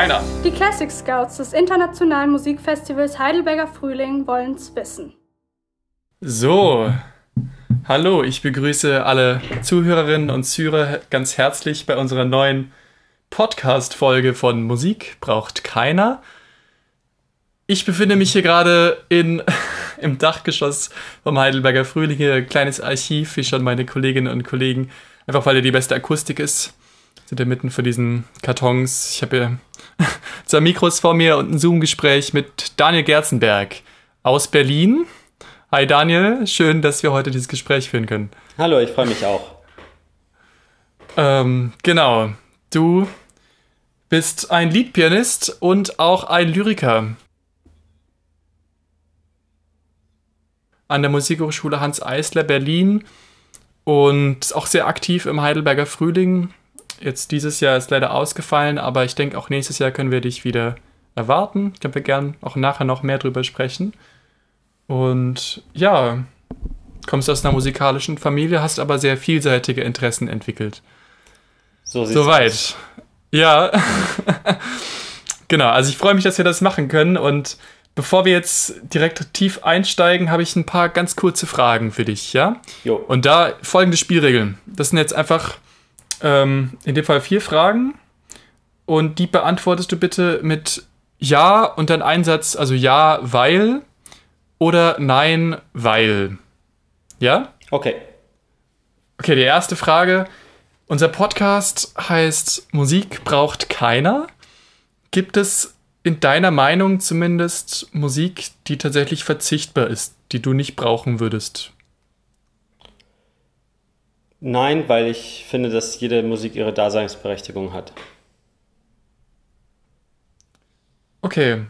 keiner. Die Classic Scouts des Internationalen Musikfestivals Heidelberger Frühling wollen's wissen. So, hallo, ich begrüße alle Zuhörerinnen und Zuhörer ganz herzlich bei unserer neuen Podcast-Folge von Musik braucht keiner. Ich befinde mich hier gerade in, im Dachgeschoss vom Heidelberger Frühling, hier ein kleines Archiv, wie schon meine Kolleginnen und Kollegen, einfach weil hier die beste Akustik ist. Sind ja mitten vor diesen Kartons. Ich habe hier zwei Mikros vor mir und ein Zoom-Gespräch mit Daniel Gerzenberg aus Berlin. Hi Daniel, schön, dass wir heute dieses Gespräch führen können. Hallo, ich freue mich auch. Ähm, genau, du bist ein Liedpianist und auch ein Lyriker. An der Musikhochschule Hans Eisler Berlin und auch sehr aktiv im Heidelberger Frühling. Jetzt dieses Jahr ist leider ausgefallen, aber ich denke, auch nächstes Jahr können wir dich wieder erwarten. Ich glaube, wir gerne auch nachher noch mehr drüber sprechen. Und ja, kommst aus einer musikalischen Familie, hast aber sehr vielseitige Interessen entwickelt. So Soweit. Aus. Ja. genau, also ich freue mich, dass wir das machen können. Und bevor wir jetzt direkt tief einsteigen, habe ich ein paar ganz kurze Fragen für dich, ja? Jo. Und da folgende Spielregeln. Das sind jetzt einfach ähm, in dem Fall vier Fragen und die beantwortest du bitte mit Ja und dann Einsatz, also Ja, weil oder Nein, weil. Ja? Okay. Okay, die erste Frage. Unser Podcast heißt Musik braucht keiner. Gibt es in deiner Meinung zumindest Musik, die tatsächlich verzichtbar ist, die du nicht brauchen würdest? Nein, weil ich finde, dass jede Musik ihre Daseinsberechtigung hat. Okay.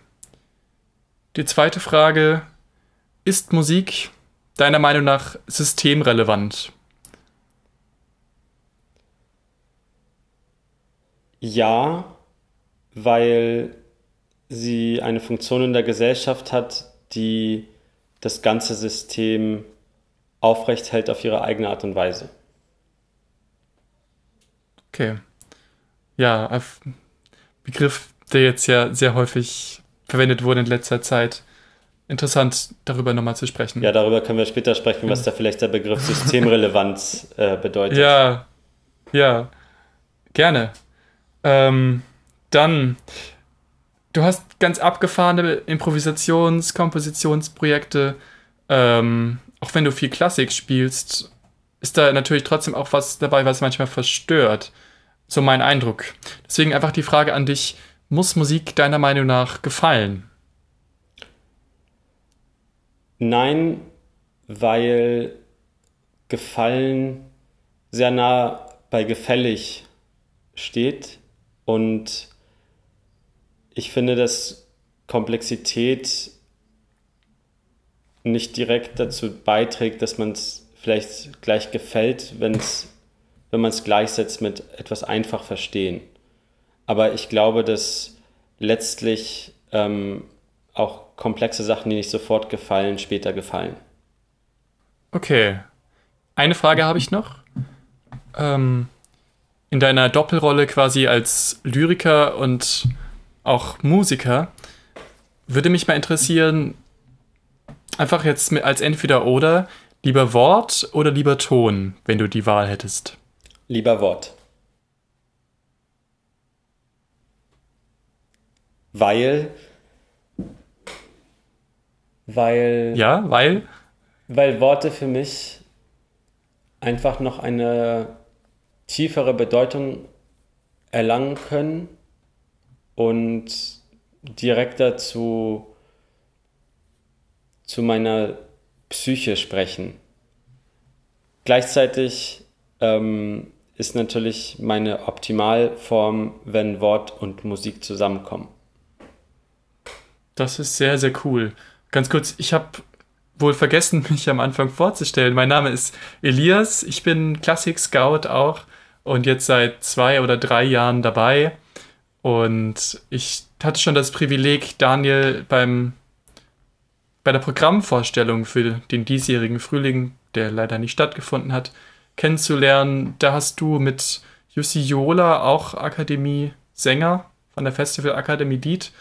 Die zweite Frage. Ist Musik deiner Meinung nach systemrelevant? Ja, weil sie eine Funktion in der Gesellschaft hat, die das ganze System aufrecht hält auf ihre eigene Art und Weise. Okay. Ja, Begriff, der jetzt ja sehr häufig verwendet wurde in letzter Zeit. Interessant, darüber nochmal zu sprechen. Ja, darüber können wir später sprechen, was da vielleicht der Begriff Systemrelevanz äh, bedeutet. Ja, ja, gerne. Ähm, dann, du hast ganz abgefahrene Improvisations-, Kompositionsprojekte. Ähm, auch wenn du viel Klassik spielst, ist da natürlich trotzdem auch was dabei, was manchmal verstört. So mein Eindruck. Deswegen einfach die Frage an dich, muss Musik deiner Meinung nach gefallen? Nein, weil gefallen sehr nah bei gefällig steht und ich finde, dass Komplexität nicht direkt dazu beiträgt, dass man es vielleicht gleich gefällt, wenn's, wenn man es gleichsetzt mit etwas einfach verstehen. Aber ich glaube, dass letztlich ähm, auch komplexe Sachen, die nicht sofort gefallen, später gefallen. Okay. Eine Frage habe ich noch. Ähm, in deiner Doppelrolle quasi als Lyriker und auch Musiker würde mich mal interessieren, einfach jetzt als entweder oder, Lieber Wort oder lieber Ton, wenn du die Wahl hättest? Lieber Wort. Weil. Weil. Ja, weil? Weil Worte für mich einfach noch eine tiefere Bedeutung erlangen können und direkter zu, zu meiner Psyche sprechen. Gleichzeitig ähm, ist natürlich meine Optimalform, wenn Wort und Musik zusammenkommen. Das ist sehr, sehr cool. Ganz kurz, ich habe wohl vergessen, mich am Anfang vorzustellen. Mein Name ist Elias, ich bin Klassik Scout auch und jetzt seit zwei oder drei Jahren dabei. Und ich hatte schon das Privileg, Daniel beim bei der Programmvorstellung für den diesjährigen Frühling, der leider nicht stattgefunden hat, kennenzulernen. Da hast du mit Jussi Jola, auch Akademie-Sänger, von der Festivalakademie Lied.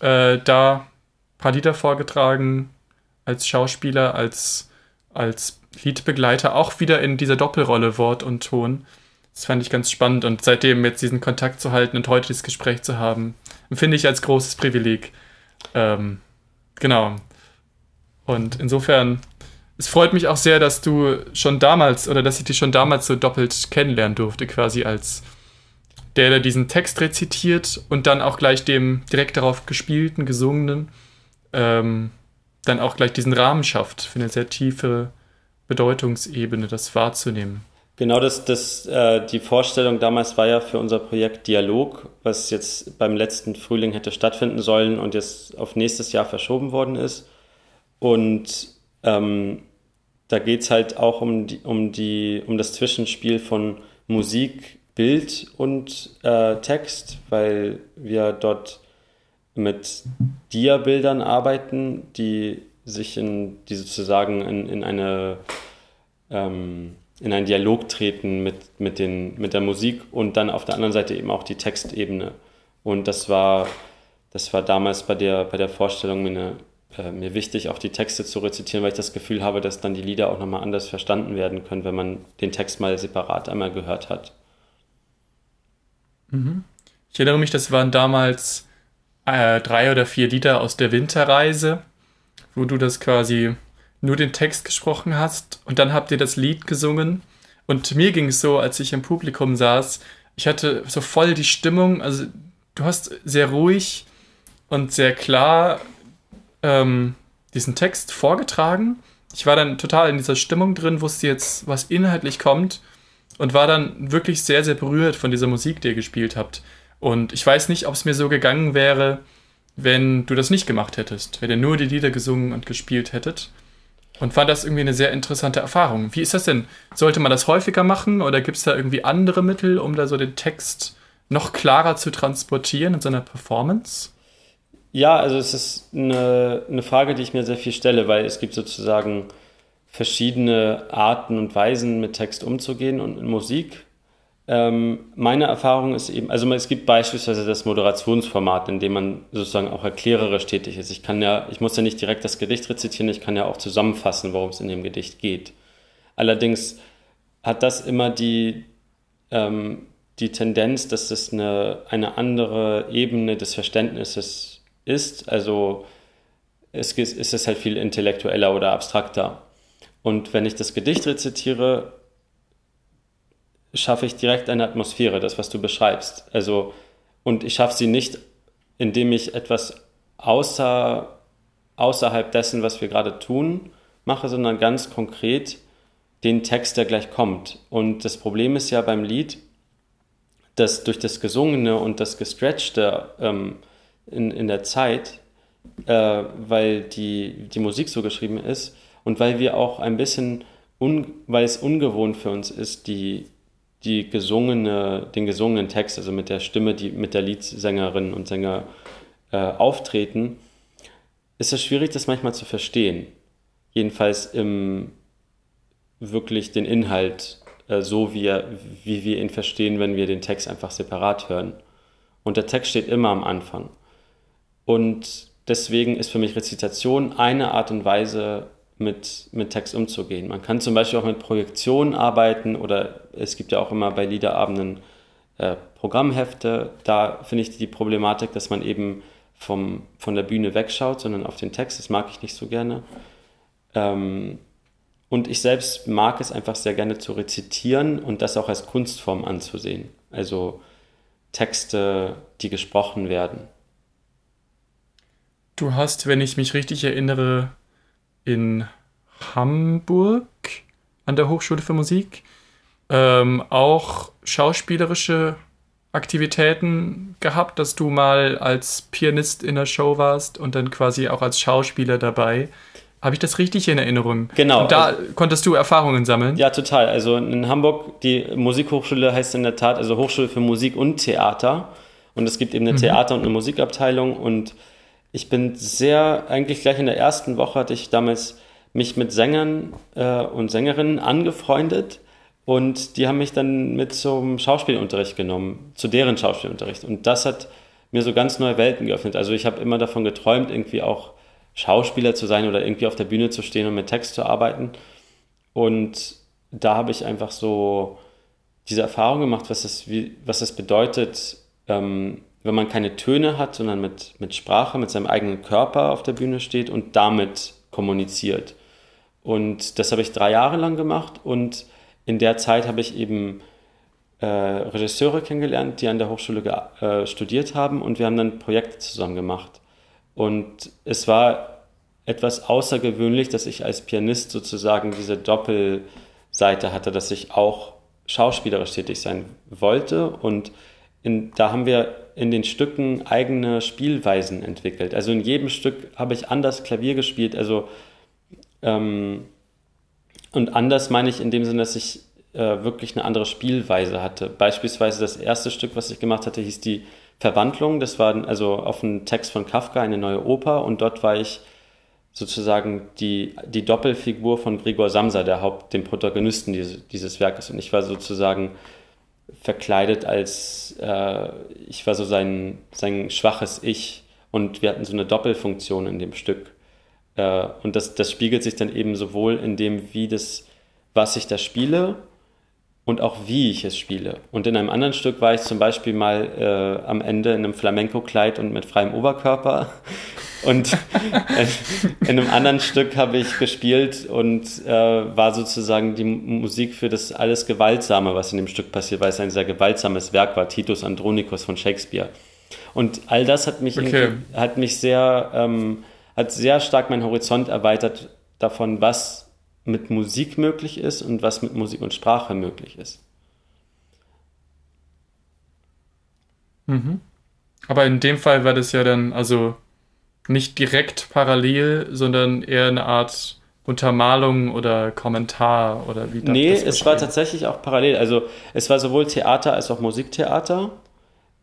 Äh, da ein paar Lieder vorgetragen als Schauspieler, als, als Liedbegleiter, auch wieder in dieser Doppelrolle Wort und Ton. Das fand ich ganz spannend und seitdem jetzt diesen Kontakt zu halten und heute dieses Gespräch zu haben, empfinde ich als großes Privileg. Ähm, genau. Und insofern, es freut mich auch sehr, dass du schon damals oder dass ich dich schon damals so doppelt kennenlernen durfte, quasi als der, der diesen Text rezitiert und dann auch gleich dem direkt darauf gespielten, gesungenen, ähm, dann auch gleich diesen Rahmen schafft für eine sehr tiefe Bedeutungsebene, das wahrzunehmen. Genau, das, das, äh, die Vorstellung damals war ja für unser Projekt Dialog, was jetzt beim letzten Frühling hätte stattfinden sollen und jetzt auf nächstes Jahr verschoben worden ist. Und ähm, da geht es halt auch um, die, um, die, um das Zwischenspiel von Musik, Bild und äh, Text, weil wir dort mit Dia-Bildern arbeiten, die sich in, die sozusagen in, in eine ähm, in einen Dialog treten mit, mit, den, mit der Musik und dann auf der anderen Seite eben auch die Textebene. Und das war, das war damals bei der, bei der Vorstellung mir, äh, mir wichtig, auch die Texte zu rezitieren, weil ich das Gefühl habe, dass dann die Lieder auch nochmal anders verstanden werden können, wenn man den Text mal separat einmal gehört hat. Mhm. Ich erinnere mich, das waren damals äh, drei oder vier Lieder aus der Winterreise, wo du das quasi nur den Text gesprochen hast und dann habt ihr das Lied gesungen. Und mir ging es so, als ich im Publikum saß, ich hatte so voll die Stimmung, also du hast sehr ruhig und sehr klar ähm, diesen Text vorgetragen. Ich war dann total in dieser Stimmung drin, wusste jetzt, was inhaltlich kommt und war dann wirklich sehr, sehr berührt von dieser Musik, die ihr gespielt habt. Und ich weiß nicht, ob es mir so gegangen wäre, wenn du das nicht gemacht hättest, wenn ihr nur die Lieder gesungen und gespielt hättet und fand das irgendwie eine sehr interessante Erfahrung. Wie ist das denn? Sollte man das häufiger machen oder gibt es da irgendwie andere Mittel, um da so den Text noch klarer zu transportieren in so einer Performance? Ja, also es ist eine, eine Frage, die ich mir sehr viel stelle, weil es gibt sozusagen verschiedene Arten und Weisen, mit Text umzugehen und in Musik. Ähm, meine Erfahrung ist eben, also es gibt beispielsweise das Moderationsformat, in dem man sozusagen auch erklärerisch tätig ist. Ich kann ja, ich muss ja nicht direkt das Gedicht rezitieren, ich kann ja auch zusammenfassen, worum es in dem Gedicht geht. Allerdings hat das immer die, ähm, die Tendenz, dass es eine, eine andere Ebene des Verständnisses ist. Also es ist es halt viel intellektueller oder abstrakter. Und wenn ich das Gedicht rezitiere, schaffe ich direkt eine Atmosphäre, das, was du beschreibst. Also, und ich schaffe sie nicht, indem ich etwas außer, außerhalb dessen, was wir gerade tun, mache, sondern ganz konkret den Text, der gleich kommt. Und das Problem ist ja beim Lied, dass durch das Gesungene und das Gestretchte ähm, in, in der Zeit, äh, weil die, die Musik so geschrieben ist und weil wir auch ein bisschen, un, weil es ungewohnt für uns ist, die die gesungene, den gesungenen Text, also mit der Stimme, die mit der Liedsängerinnen und Sänger äh, auftreten, ist es schwierig, das manchmal zu verstehen. Jedenfalls im wirklich den Inhalt äh, so, wie, er, wie wir ihn verstehen, wenn wir den Text einfach separat hören. Und der Text steht immer am Anfang. Und deswegen ist für mich Rezitation eine Art und Weise, mit, mit Text umzugehen. Man kann zum Beispiel auch mit Projektionen arbeiten oder es gibt ja auch immer bei Liederabenden äh, Programmhefte. Da finde ich die Problematik, dass man eben vom, von der Bühne wegschaut, sondern auf den Text. Das mag ich nicht so gerne. Ähm, und ich selbst mag es einfach sehr gerne zu rezitieren und das auch als Kunstform anzusehen. Also Texte, die gesprochen werden. Du hast, wenn ich mich richtig erinnere, in Hamburg an der Hochschule für Musik ähm, auch schauspielerische Aktivitäten gehabt, dass du mal als Pianist in der Show warst und dann quasi auch als Schauspieler dabei. Habe ich das richtig in Erinnerung? Genau. Und da also, konntest du Erfahrungen sammeln? Ja, total. Also in Hamburg, die Musikhochschule heißt in der Tat, also Hochschule für Musik und Theater. Und es gibt eben eine mhm. Theater- und eine Musikabteilung und ich bin sehr, eigentlich gleich in der ersten Woche hatte ich damals mich mit Sängern äh, und Sängerinnen angefreundet und die haben mich dann mit zum Schauspielunterricht genommen, zu deren Schauspielunterricht. Und das hat mir so ganz neue Welten geöffnet. Also ich habe immer davon geträumt, irgendwie auch Schauspieler zu sein oder irgendwie auf der Bühne zu stehen und mit Text zu arbeiten. Und da habe ich einfach so diese Erfahrung gemacht, was es, wie, was es bedeutet, ähm, wenn man keine Töne hat, sondern mit, mit Sprache, mit seinem eigenen Körper auf der Bühne steht und damit kommuniziert. Und das habe ich drei Jahre lang gemacht und in der Zeit habe ich eben äh, Regisseure kennengelernt, die an der Hochschule äh, studiert haben und wir haben dann Projekte zusammen gemacht. Und es war etwas außergewöhnlich, dass ich als Pianist sozusagen diese Doppelseite hatte, dass ich auch schauspielerisch tätig sein wollte. Und in, da haben wir in den Stücken eigene Spielweisen entwickelt. Also in jedem Stück habe ich anders Klavier gespielt. Also ähm, und anders meine ich in dem Sinne, dass ich äh, wirklich eine andere Spielweise hatte. Beispielsweise das erste Stück, was ich gemacht hatte, hieß die Verwandlung. Das war also auf einen Text von Kafka, eine neue Oper. Und dort war ich sozusagen die, die Doppelfigur von Gregor Samsa, der Haupt, dem Protagonisten dieses, dieses Werkes. Und ich war sozusagen verkleidet als, äh, ich war so sein, sein schwaches Ich. Und wir hatten so eine Doppelfunktion in dem Stück. Äh, und das, das spiegelt sich dann eben sowohl in dem, wie das, was ich da spiele, und auch wie ich es spiele. Und in einem anderen Stück war ich zum Beispiel mal äh, am Ende in einem Flamenco-Kleid und mit freiem Oberkörper. Und in einem anderen Stück habe ich gespielt und äh, war sozusagen die Musik für das alles Gewaltsame, was in dem Stück passiert, weil es ein sehr gewaltsames Werk war, Titus Andronicus von Shakespeare. Und all das hat mich, okay. hat mich sehr, ähm, hat sehr stark meinen Horizont erweitert davon, was mit Musik möglich ist und was mit Musik und Sprache möglich ist. Mhm. Aber in dem Fall war das ja dann also nicht direkt parallel, sondern eher eine Art Untermalung oder Kommentar oder wie das Nee, es war tatsächlich auch parallel. Also es war sowohl Theater als auch Musiktheater.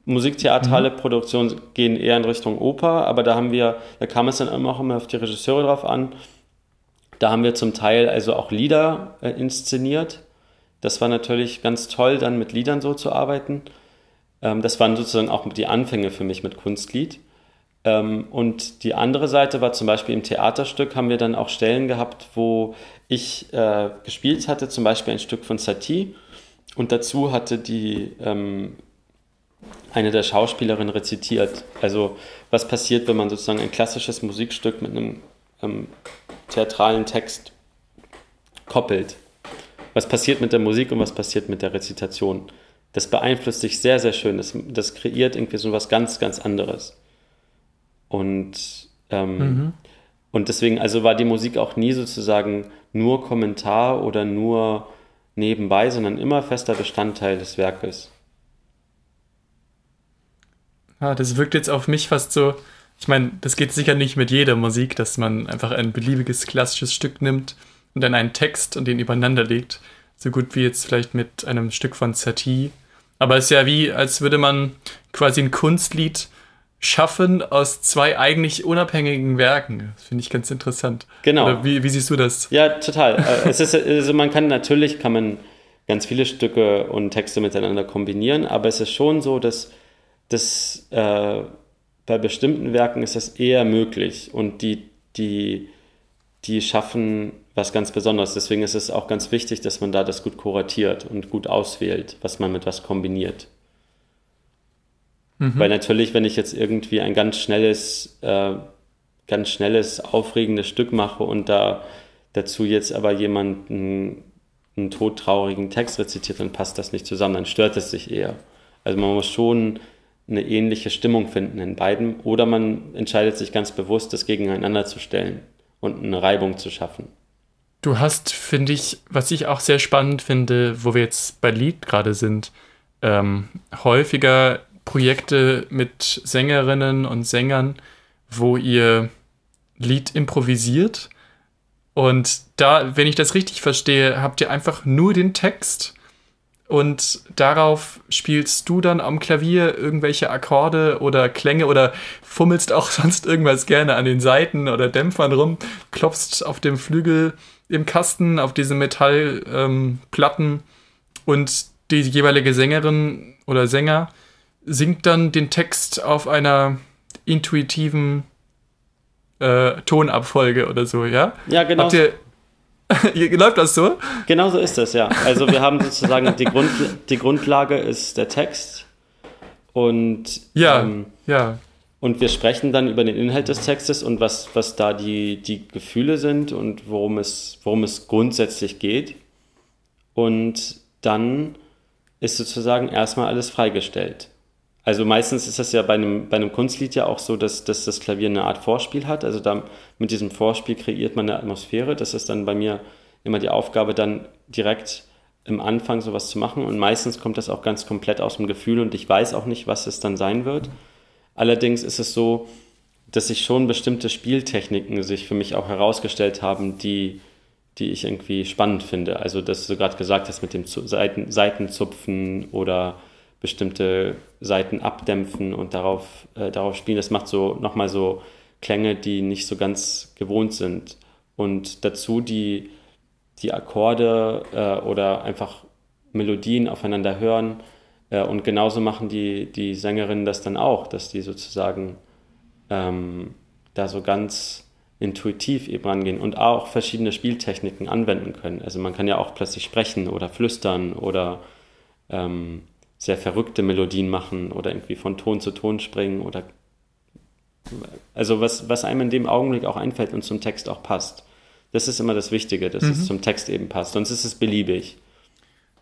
Musiktheatrale mhm. Produktionen gehen eher in Richtung Oper, aber da haben wir, da kam es dann immer auch immer auf die Regisseure drauf an da haben wir zum Teil also auch Lieder äh, inszeniert. Das war natürlich ganz toll, dann mit Liedern so zu arbeiten. Ähm, das waren sozusagen auch die Anfänge für mich mit Kunstlied. Ähm, und die andere Seite war zum Beispiel im Theaterstück haben wir dann auch Stellen gehabt, wo ich äh, gespielt hatte, zum Beispiel ein Stück von Satie. Und dazu hatte die ähm, eine der Schauspielerinnen rezitiert. Also was passiert, wenn man sozusagen ein klassisches Musikstück mit einem ähm, theatralen Text koppelt. Was passiert mit der Musik und was passiert mit der Rezitation? Das beeinflusst sich sehr, sehr schön. Das, das kreiert irgendwie so was ganz, ganz anderes. Und, ähm, mhm. und deswegen, also war die Musik auch nie sozusagen nur Kommentar oder nur nebenbei, sondern immer fester Bestandteil des Werkes. Ah, das wirkt jetzt auf mich fast so, ich meine, das geht sicher nicht mit jeder Musik, dass man einfach ein beliebiges klassisches Stück nimmt und dann einen Text und den übereinander legt. So gut wie jetzt vielleicht mit einem Stück von Satie. Aber es ist ja wie, als würde man quasi ein Kunstlied schaffen aus zwei eigentlich unabhängigen Werken. Das finde ich ganz interessant. Genau. Oder wie, wie siehst du das? Ja, total. Äh, es ist, also man kann natürlich, kann man ganz viele Stücke und Texte miteinander kombinieren, aber es ist schon so, dass das äh, bei bestimmten Werken ist das eher möglich und die, die, die schaffen was ganz Besonderes. Deswegen ist es auch ganz wichtig, dass man da das gut kuratiert und gut auswählt, was man mit was kombiniert. Mhm. Weil natürlich, wenn ich jetzt irgendwie ein ganz schnelles, äh, ganz schnelles, aufregendes Stück mache und da dazu jetzt aber jemanden einen todtraurigen Text rezitiert, dann passt das nicht zusammen, dann stört es sich eher. Also man muss schon eine ähnliche Stimmung finden in beiden oder man entscheidet sich ganz bewusst, das gegeneinander zu stellen und eine Reibung zu schaffen. Du hast, finde ich, was ich auch sehr spannend finde, wo wir jetzt bei Lied gerade sind, ähm, häufiger Projekte mit Sängerinnen und Sängern, wo ihr Lied improvisiert. Und da, wenn ich das richtig verstehe, habt ihr einfach nur den Text und darauf spielst du dann am Klavier irgendwelche Akkorde oder Klänge oder fummelst auch sonst irgendwas gerne an den Saiten oder Dämpfern rum, klopfst auf dem Flügel im Kasten, auf diese Metallplatten ähm, und die jeweilige Sängerin oder Sänger singt dann den Text auf einer intuitiven äh, Tonabfolge oder so, ja? Ja, genau. Habt ihr, Läuft das so? Genau so ist das, ja. Also wir haben sozusagen die, Grund, die Grundlage ist der Text und ja, ähm, ja. Und wir sprechen dann über den Inhalt des Textes und was, was da die, die Gefühle sind und worum es, worum es grundsätzlich geht. Und dann ist sozusagen erstmal alles freigestellt. Also meistens ist das ja bei einem, bei einem Kunstlied ja auch so, dass, dass das Klavier eine Art Vorspiel hat. Also da, mit diesem Vorspiel kreiert man eine Atmosphäre. Das ist dann bei mir immer die Aufgabe, dann direkt im Anfang sowas zu machen. Und meistens kommt das auch ganz komplett aus dem Gefühl und ich weiß auch nicht, was es dann sein wird. Allerdings ist es so, dass sich schon bestimmte Spieltechniken sich für mich auch herausgestellt haben, die, die ich irgendwie spannend finde. Also, dass du gerade gesagt hast mit dem Seiten, Seitenzupfen oder bestimmte Seiten abdämpfen und darauf, äh, darauf spielen. Das macht so nochmal so Klänge, die nicht so ganz gewohnt sind. Und dazu die, die Akkorde äh, oder einfach Melodien aufeinander hören. Äh, und genauso machen die, die Sängerinnen das dann auch, dass die sozusagen ähm, da so ganz intuitiv eben rangehen und auch verschiedene Spieltechniken anwenden können. Also man kann ja auch plötzlich sprechen oder flüstern oder ähm, sehr verrückte Melodien machen oder irgendwie von Ton zu Ton springen oder also was, was einem in dem Augenblick auch einfällt und zum Text auch passt. Das ist immer das Wichtige, dass mhm. es zum Text eben passt, sonst ist es beliebig.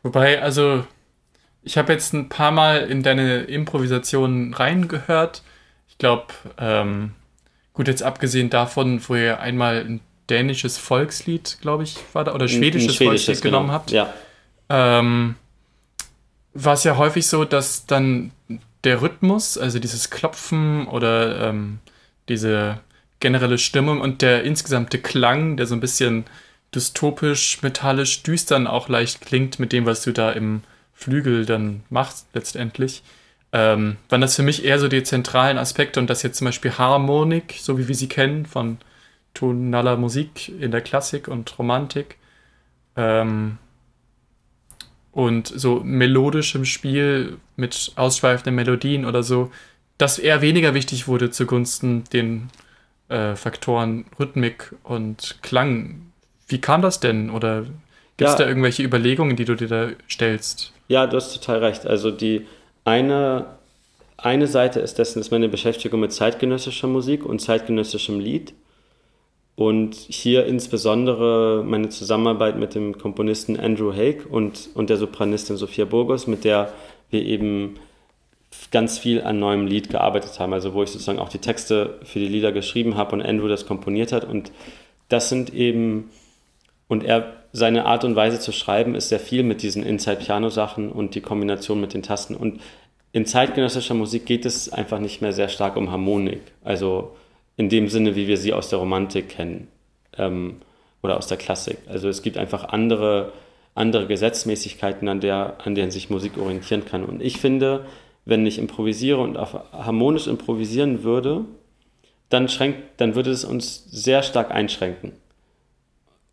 Wobei, also ich habe jetzt ein paar Mal in deine Improvisation reingehört. Ich glaube, ähm, gut, jetzt abgesehen davon, wo ihr einmal ein dänisches Volkslied, glaube ich, war da, oder schwedisches, ein, ein schwedisches Volkslied genau. genommen habt. Ja. Ähm, war es ja häufig so, dass dann der Rhythmus, also dieses Klopfen oder ähm, diese generelle Stimmung und der insgesamte Klang, der so ein bisschen dystopisch, metallisch, düstern auch leicht klingt mit dem, was du da im Flügel dann machst letztendlich, ähm, waren das für mich eher so die zentralen Aspekte und das jetzt zum Beispiel Harmonik, so wie wir sie kennen von tonaler Musik in der Klassik und Romantik, ähm, und so melodischem Spiel mit ausschweifenden Melodien oder so, das eher weniger wichtig wurde zugunsten den äh, Faktoren Rhythmik und Klang. Wie kam das denn? Oder gibt es ja. da irgendwelche Überlegungen, die du dir da stellst? Ja, du hast total recht. Also die eine, eine Seite ist dessen, ist meine Beschäftigung mit zeitgenössischer Musik und zeitgenössischem Lied. Und hier insbesondere meine Zusammenarbeit mit dem Komponisten Andrew Haig und, und der Sopranistin Sophia Burgos, mit der wir eben ganz viel an neuem Lied gearbeitet haben, also wo ich sozusagen auch die Texte für die Lieder geschrieben habe und Andrew das komponiert hat. Und das sind eben, und er, seine Art und Weise zu schreiben ist sehr viel mit diesen Inside-Piano-Sachen und die Kombination mit den Tasten. Und in zeitgenössischer Musik geht es einfach nicht mehr sehr stark um Harmonik. Also in dem Sinne, wie wir sie aus der Romantik kennen ähm, oder aus der Klassik. Also es gibt einfach andere, andere Gesetzmäßigkeiten, an, der, an denen sich Musik orientieren kann. Und ich finde, wenn ich improvisiere und harmonisch improvisieren würde, dann, schränkt, dann würde es uns sehr stark einschränken.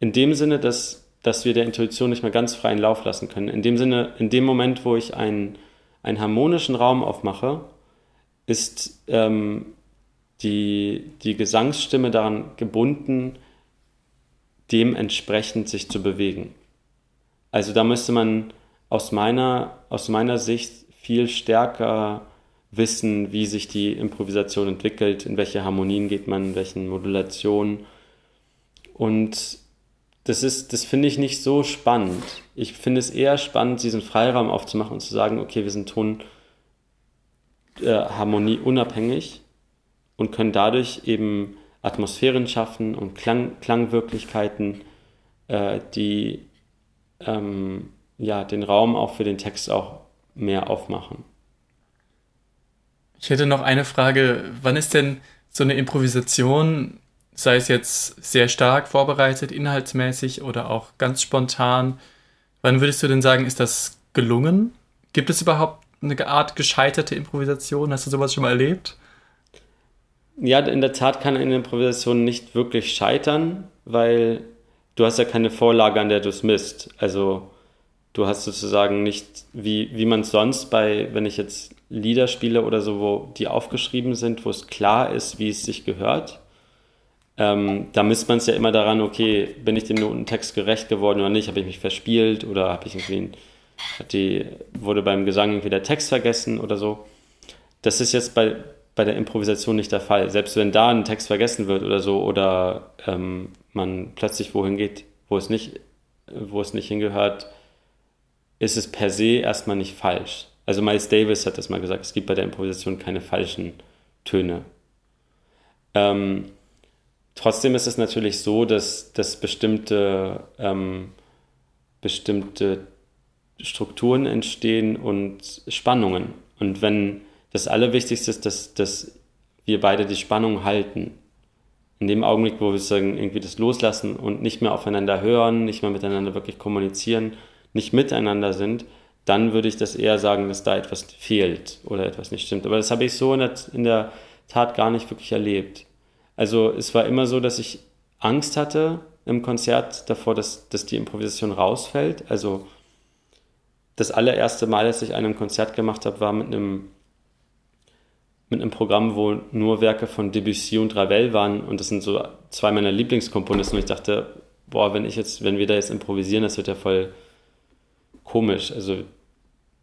In dem Sinne, dass, dass wir der Intuition nicht mehr ganz freien Lauf lassen können. In dem Sinne, in dem Moment, wo ich einen, einen harmonischen Raum aufmache, ist ähm, die, die Gesangsstimme daran gebunden, dementsprechend sich zu bewegen. Also da müsste man aus meiner, aus meiner Sicht viel stärker wissen, wie sich die Improvisation entwickelt, in welche Harmonien geht man, in welchen Modulationen. Und das ist, das finde ich nicht so spannend. Ich finde es eher spannend, diesen Freiraum aufzumachen und zu sagen, okay, wir sind Ton äh, Harmonie unabhängig und können dadurch eben Atmosphären schaffen und Klang, Klangwirklichkeiten, äh, die ähm, ja, den Raum auch für den Text auch mehr aufmachen. Ich hätte noch eine Frage. Wann ist denn so eine Improvisation, sei es jetzt sehr stark vorbereitet, inhaltsmäßig oder auch ganz spontan, wann würdest du denn sagen, ist das gelungen? Gibt es überhaupt eine Art gescheiterte Improvisation? Hast du sowas schon mal erlebt? Ja, in der Tat kann eine Improvisation nicht wirklich scheitern, weil du hast ja keine Vorlage, an der du es misst. Also Du hast sozusagen nicht, wie, wie man es sonst bei, wenn ich jetzt Lieder spiele oder so, wo die aufgeschrieben sind, wo es klar ist, wie es sich gehört. Ähm, da misst man es ja immer daran, okay, bin ich dem Notentext gerecht geworden oder nicht? Habe ich mich verspielt oder habe ich irgendwie, die, wurde beim Gesang irgendwie der Text vergessen oder so? Das ist jetzt bei, bei der Improvisation nicht der Fall. Selbst wenn da ein Text vergessen wird oder so oder ähm, man plötzlich wohin geht, wo es nicht, wo es nicht hingehört, ist es per se erstmal nicht falsch. Also Miles Davis hat das mal gesagt, es gibt bei der Improvisation keine falschen Töne. Ähm, trotzdem ist es natürlich so, dass, dass bestimmte, ähm, bestimmte Strukturen entstehen und Spannungen. Und wenn das Allerwichtigste ist, dass, dass wir beide die Spannung halten. In dem Augenblick, wo wir sagen, irgendwie das loslassen und nicht mehr aufeinander hören, nicht mehr miteinander wirklich kommunizieren, nicht miteinander sind, dann würde ich das eher sagen, dass da etwas fehlt oder etwas nicht stimmt. Aber das habe ich so in der, in der Tat gar nicht wirklich erlebt. Also es war immer so, dass ich Angst hatte im Konzert davor, dass, dass die Improvisation rausfällt. Also das allererste Mal, dass ich einem Konzert gemacht habe, war mit einem mit einem Programm, wo nur Werke von Debussy und Ravel waren und das sind so zwei meiner Lieblingskomponisten und ich dachte, boah, wenn ich jetzt, wenn wir da jetzt improvisieren, das wird ja voll komisch. Also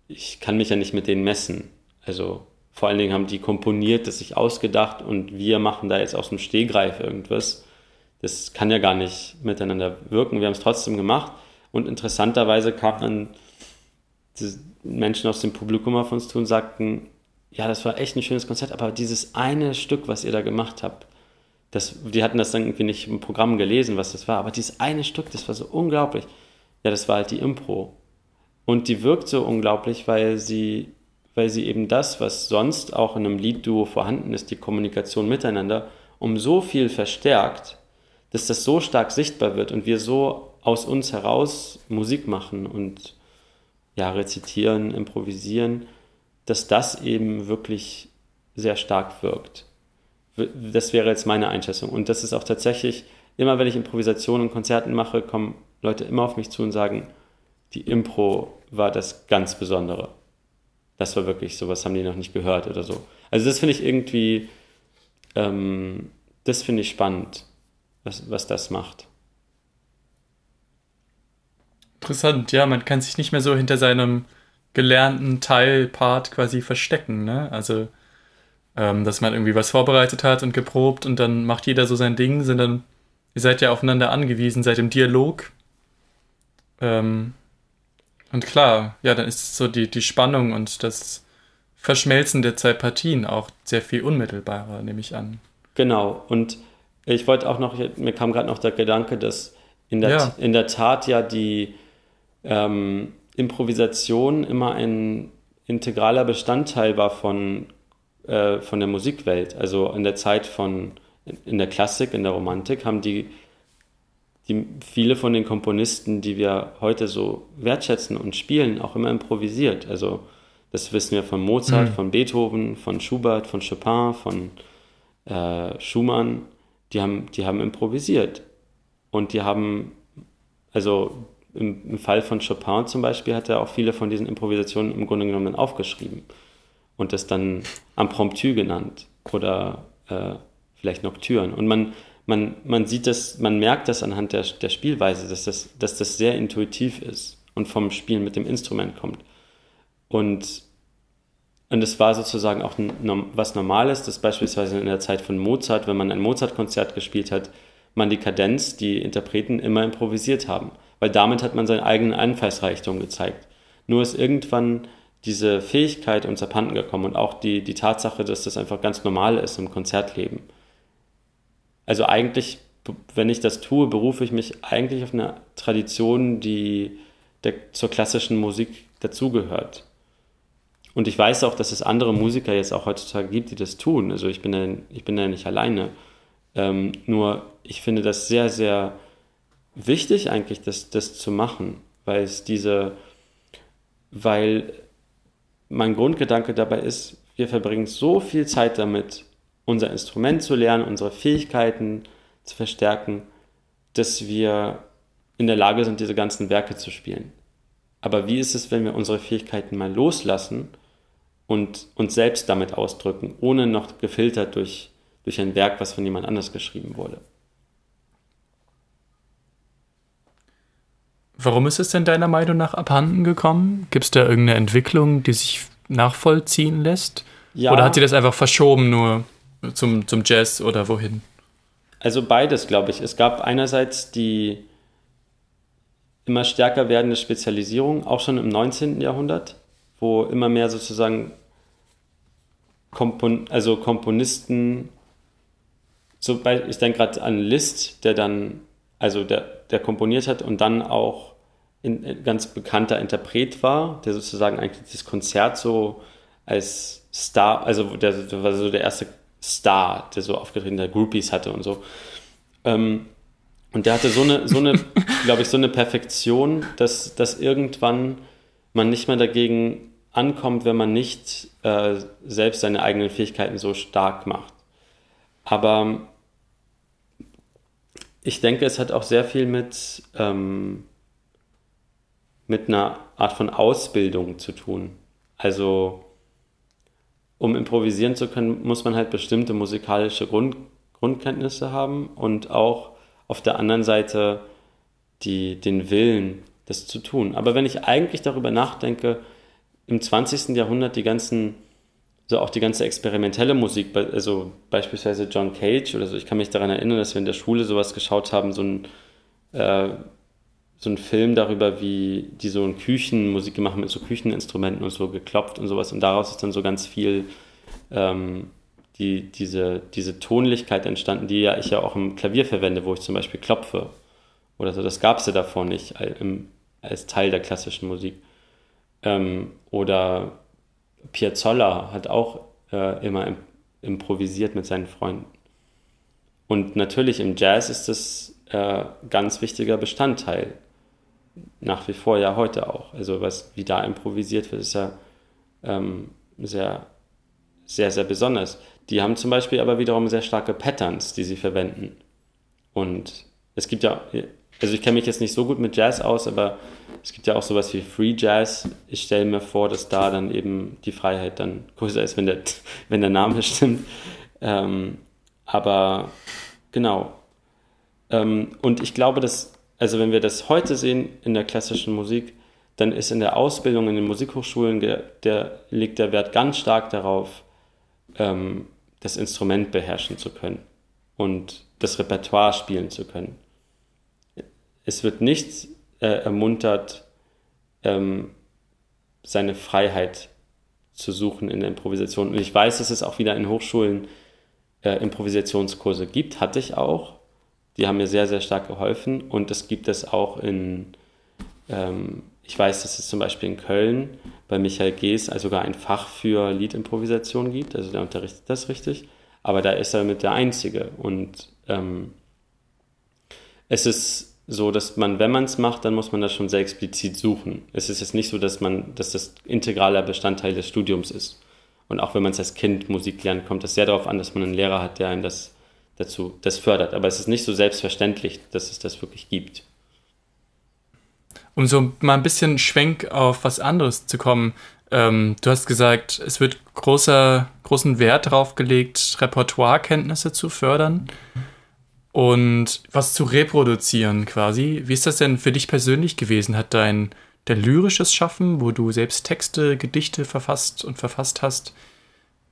ich kann mich ja nicht mit denen messen. Also vor allen Dingen haben die komponiert, das sich ausgedacht und wir machen da jetzt aus dem Stehgreif irgendwas. Das kann ja gar nicht miteinander wirken. Wir haben es trotzdem gemacht und interessanterweise kamen dann Menschen aus dem Publikum auf uns zu und sagten, ja, das war echt ein schönes Konzert, aber dieses eine Stück, was ihr da gemacht habt, das, die hatten das dann irgendwie nicht im Programm gelesen, was das war, aber dieses eine Stück, das war so unglaublich. Ja, das war halt die Impro. Und die wirkt so unglaublich, weil sie, weil sie eben das, was sonst auch in einem Liedduo vorhanden ist, die Kommunikation miteinander, um so viel verstärkt, dass das so stark sichtbar wird und wir so aus uns heraus Musik machen und ja, rezitieren, improvisieren, dass das eben wirklich sehr stark wirkt. Das wäre jetzt meine Einschätzung. Und das ist auch tatsächlich, immer wenn ich Improvisationen und Konzerten mache, kommen Leute immer auf mich zu und sagen, die Impro war das ganz Besondere. Das war wirklich so, was haben die noch nicht gehört oder so. Also das finde ich irgendwie, ähm, das finde ich spannend, was, was das macht. Interessant, ja, man kann sich nicht mehr so hinter seinem gelernten Teilpart quasi verstecken, ne? Also, ähm, dass man irgendwie was vorbereitet hat und geprobt und dann macht jeder so sein Ding, sondern ihr seid ja aufeinander angewiesen, seid im Dialog. Ähm, und klar, ja, dann ist so die, die Spannung und das Verschmelzen der zwei Partien auch sehr viel unmittelbarer, nehme ich an. Genau, und ich wollte auch noch, mir kam gerade noch der Gedanke, dass in der, ja. in der Tat ja die ähm, Improvisation immer ein integraler Bestandteil war von, äh, von der Musikwelt. Also in der Zeit von, in der Klassik, in der Romantik haben die die, viele von den Komponisten, die wir heute so wertschätzen und spielen, auch immer improvisiert. Also das wissen wir von Mozart, mhm. von Beethoven, von Schubert, von Chopin, von äh, Schumann. Die haben, die haben improvisiert. Und die haben, also im, im, Fall von Chopin zum Beispiel, hat er auch viele von diesen Improvisationen im Grunde genommen aufgeschrieben und das dann Impromptu genannt oder äh, vielleicht Nocturne. Und man, man, man sieht das, man merkt das anhand der, der Spielweise, dass das, dass das sehr intuitiv ist und vom Spielen mit dem Instrument kommt. Und, und es war sozusagen auch was Normales, dass beispielsweise in der Zeit von Mozart, wenn man ein Mozart-Konzert gespielt hat, man die Kadenz, die Interpreten immer improvisiert haben. Weil damit hat man seinen eigenen Einfallsreichtum gezeigt. Nur ist irgendwann diese Fähigkeit uns abhanden gekommen und auch die, die Tatsache, dass das einfach ganz normal ist im Konzertleben also eigentlich, wenn ich das tue, berufe ich mich eigentlich auf eine Tradition, die der, zur klassischen Musik dazugehört. Und ich weiß auch, dass es andere Musiker jetzt auch heutzutage gibt, die das tun. Also ich bin ja, ich bin ja nicht alleine. Ähm, nur ich finde das sehr, sehr wichtig eigentlich, das, das zu machen, weil es diese, weil mein Grundgedanke dabei ist, wir verbringen so viel Zeit damit, unser Instrument zu lernen, unsere Fähigkeiten zu verstärken, dass wir in der Lage sind, diese ganzen Werke zu spielen. Aber wie ist es, wenn wir unsere Fähigkeiten mal loslassen und uns selbst damit ausdrücken, ohne noch gefiltert durch, durch ein Werk, was von jemand anders geschrieben wurde? Warum ist es denn deiner Meinung nach abhanden gekommen? Gibt es da irgendeine Entwicklung, die sich nachvollziehen lässt? Ja. Oder hat sie das einfach verschoben nur zum, zum Jazz oder wohin? Also beides, glaube ich. Es gab einerseits die immer stärker werdende Spezialisierung, auch schon im 19. Jahrhundert, wo immer mehr sozusagen Kompon also Komponisten, so bei, ich denke gerade an Liszt, der dann, also der, der komponiert hat und dann auch ein ganz bekannter Interpret war, der sozusagen eigentlich dieses Konzert so als Star, also der, der war so der erste Star, der so aufgetreten, der Groupies hatte und so. Ähm, und der hatte so eine, so eine, glaube ich, so eine Perfektion, dass, dass irgendwann man nicht mehr dagegen ankommt, wenn man nicht äh, selbst seine eigenen Fähigkeiten so stark macht. Aber ich denke, es hat auch sehr viel mit, ähm, mit einer Art von Ausbildung zu tun. Also, um improvisieren zu können, muss man halt bestimmte musikalische Grund, Grundkenntnisse haben und auch auf der anderen Seite die, den Willen, das zu tun. Aber wenn ich eigentlich darüber nachdenke, im 20. Jahrhundert die ganzen, so auch die ganze experimentelle Musik, also beispielsweise John Cage oder so, ich kann mich daran erinnern, dass wir in der Schule sowas geschaut haben, so ein, äh, so ein Film darüber, wie die so eine Küchenmusik gemacht haben, mit so Kücheninstrumenten und so geklopft und sowas. Und daraus ist dann so ganz viel ähm, die, diese, diese Tonlichkeit entstanden, die ja ich ja auch im Klavier verwende, wo ich zum Beispiel klopfe oder so. Das gab es ja davor nicht als Teil der klassischen Musik. Ähm, oder Piazzolla hat auch äh, immer improvisiert mit seinen Freunden. Und natürlich im Jazz ist das äh, ganz wichtiger Bestandteil. Nach wie vor ja heute auch. Also was wie da improvisiert wird, ist ja ähm, sehr, sehr, sehr besonders. Die haben zum Beispiel aber wiederum sehr starke Patterns, die sie verwenden. Und es gibt ja, also ich kenne mich jetzt nicht so gut mit Jazz aus, aber es gibt ja auch sowas wie Free Jazz. Ich stelle mir vor, dass da dann eben die Freiheit dann größer ist, wenn der, wenn der Name stimmt. Ähm, aber genau. Ähm, und ich glaube, dass, also wenn wir das heute sehen in der klassischen Musik, dann ist in der Ausbildung in den Musikhochschulen, der, der liegt der Wert ganz stark darauf, ähm, das Instrument beherrschen zu können und das Repertoire spielen zu können. Es wird nicht äh, ermuntert, ähm, seine Freiheit zu suchen in der Improvisation. Und ich weiß, dass es auch wieder in Hochschulen äh, Improvisationskurse gibt, hatte ich auch. Die haben mir sehr, sehr stark geholfen. Und es gibt es auch in, ähm, ich weiß, dass es zum Beispiel in Köln bei Michael Gees also sogar ein Fach für Liedimprovisation gibt, also der unterrichtet das richtig, aber da ist er mit der Einzige und ähm, es ist so, dass man, wenn man es macht, dann muss man das schon sehr explizit suchen. Es ist jetzt nicht so, dass man, dass das integraler Bestandteil des Studiums ist. Und auch wenn man es als Kind Musik lernt, kommt es sehr darauf an, dass man einen Lehrer hat, der einen das dazu das fördert. Aber es ist nicht so selbstverständlich, dass es das wirklich gibt um so mal ein bisschen Schwenk auf was anderes zu kommen. Ähm, du hast gesagt, es wird großer, großen Wert darauf gelegt, Repertoirekenntnisse zu fördern und was zu reproduzieren quasi. Wie ist das denn für dich persönlich gewesen? Hat dein dein lyrisches Schaffen, wo du selbst Texte, Gedichte verfasst und verfasst hast,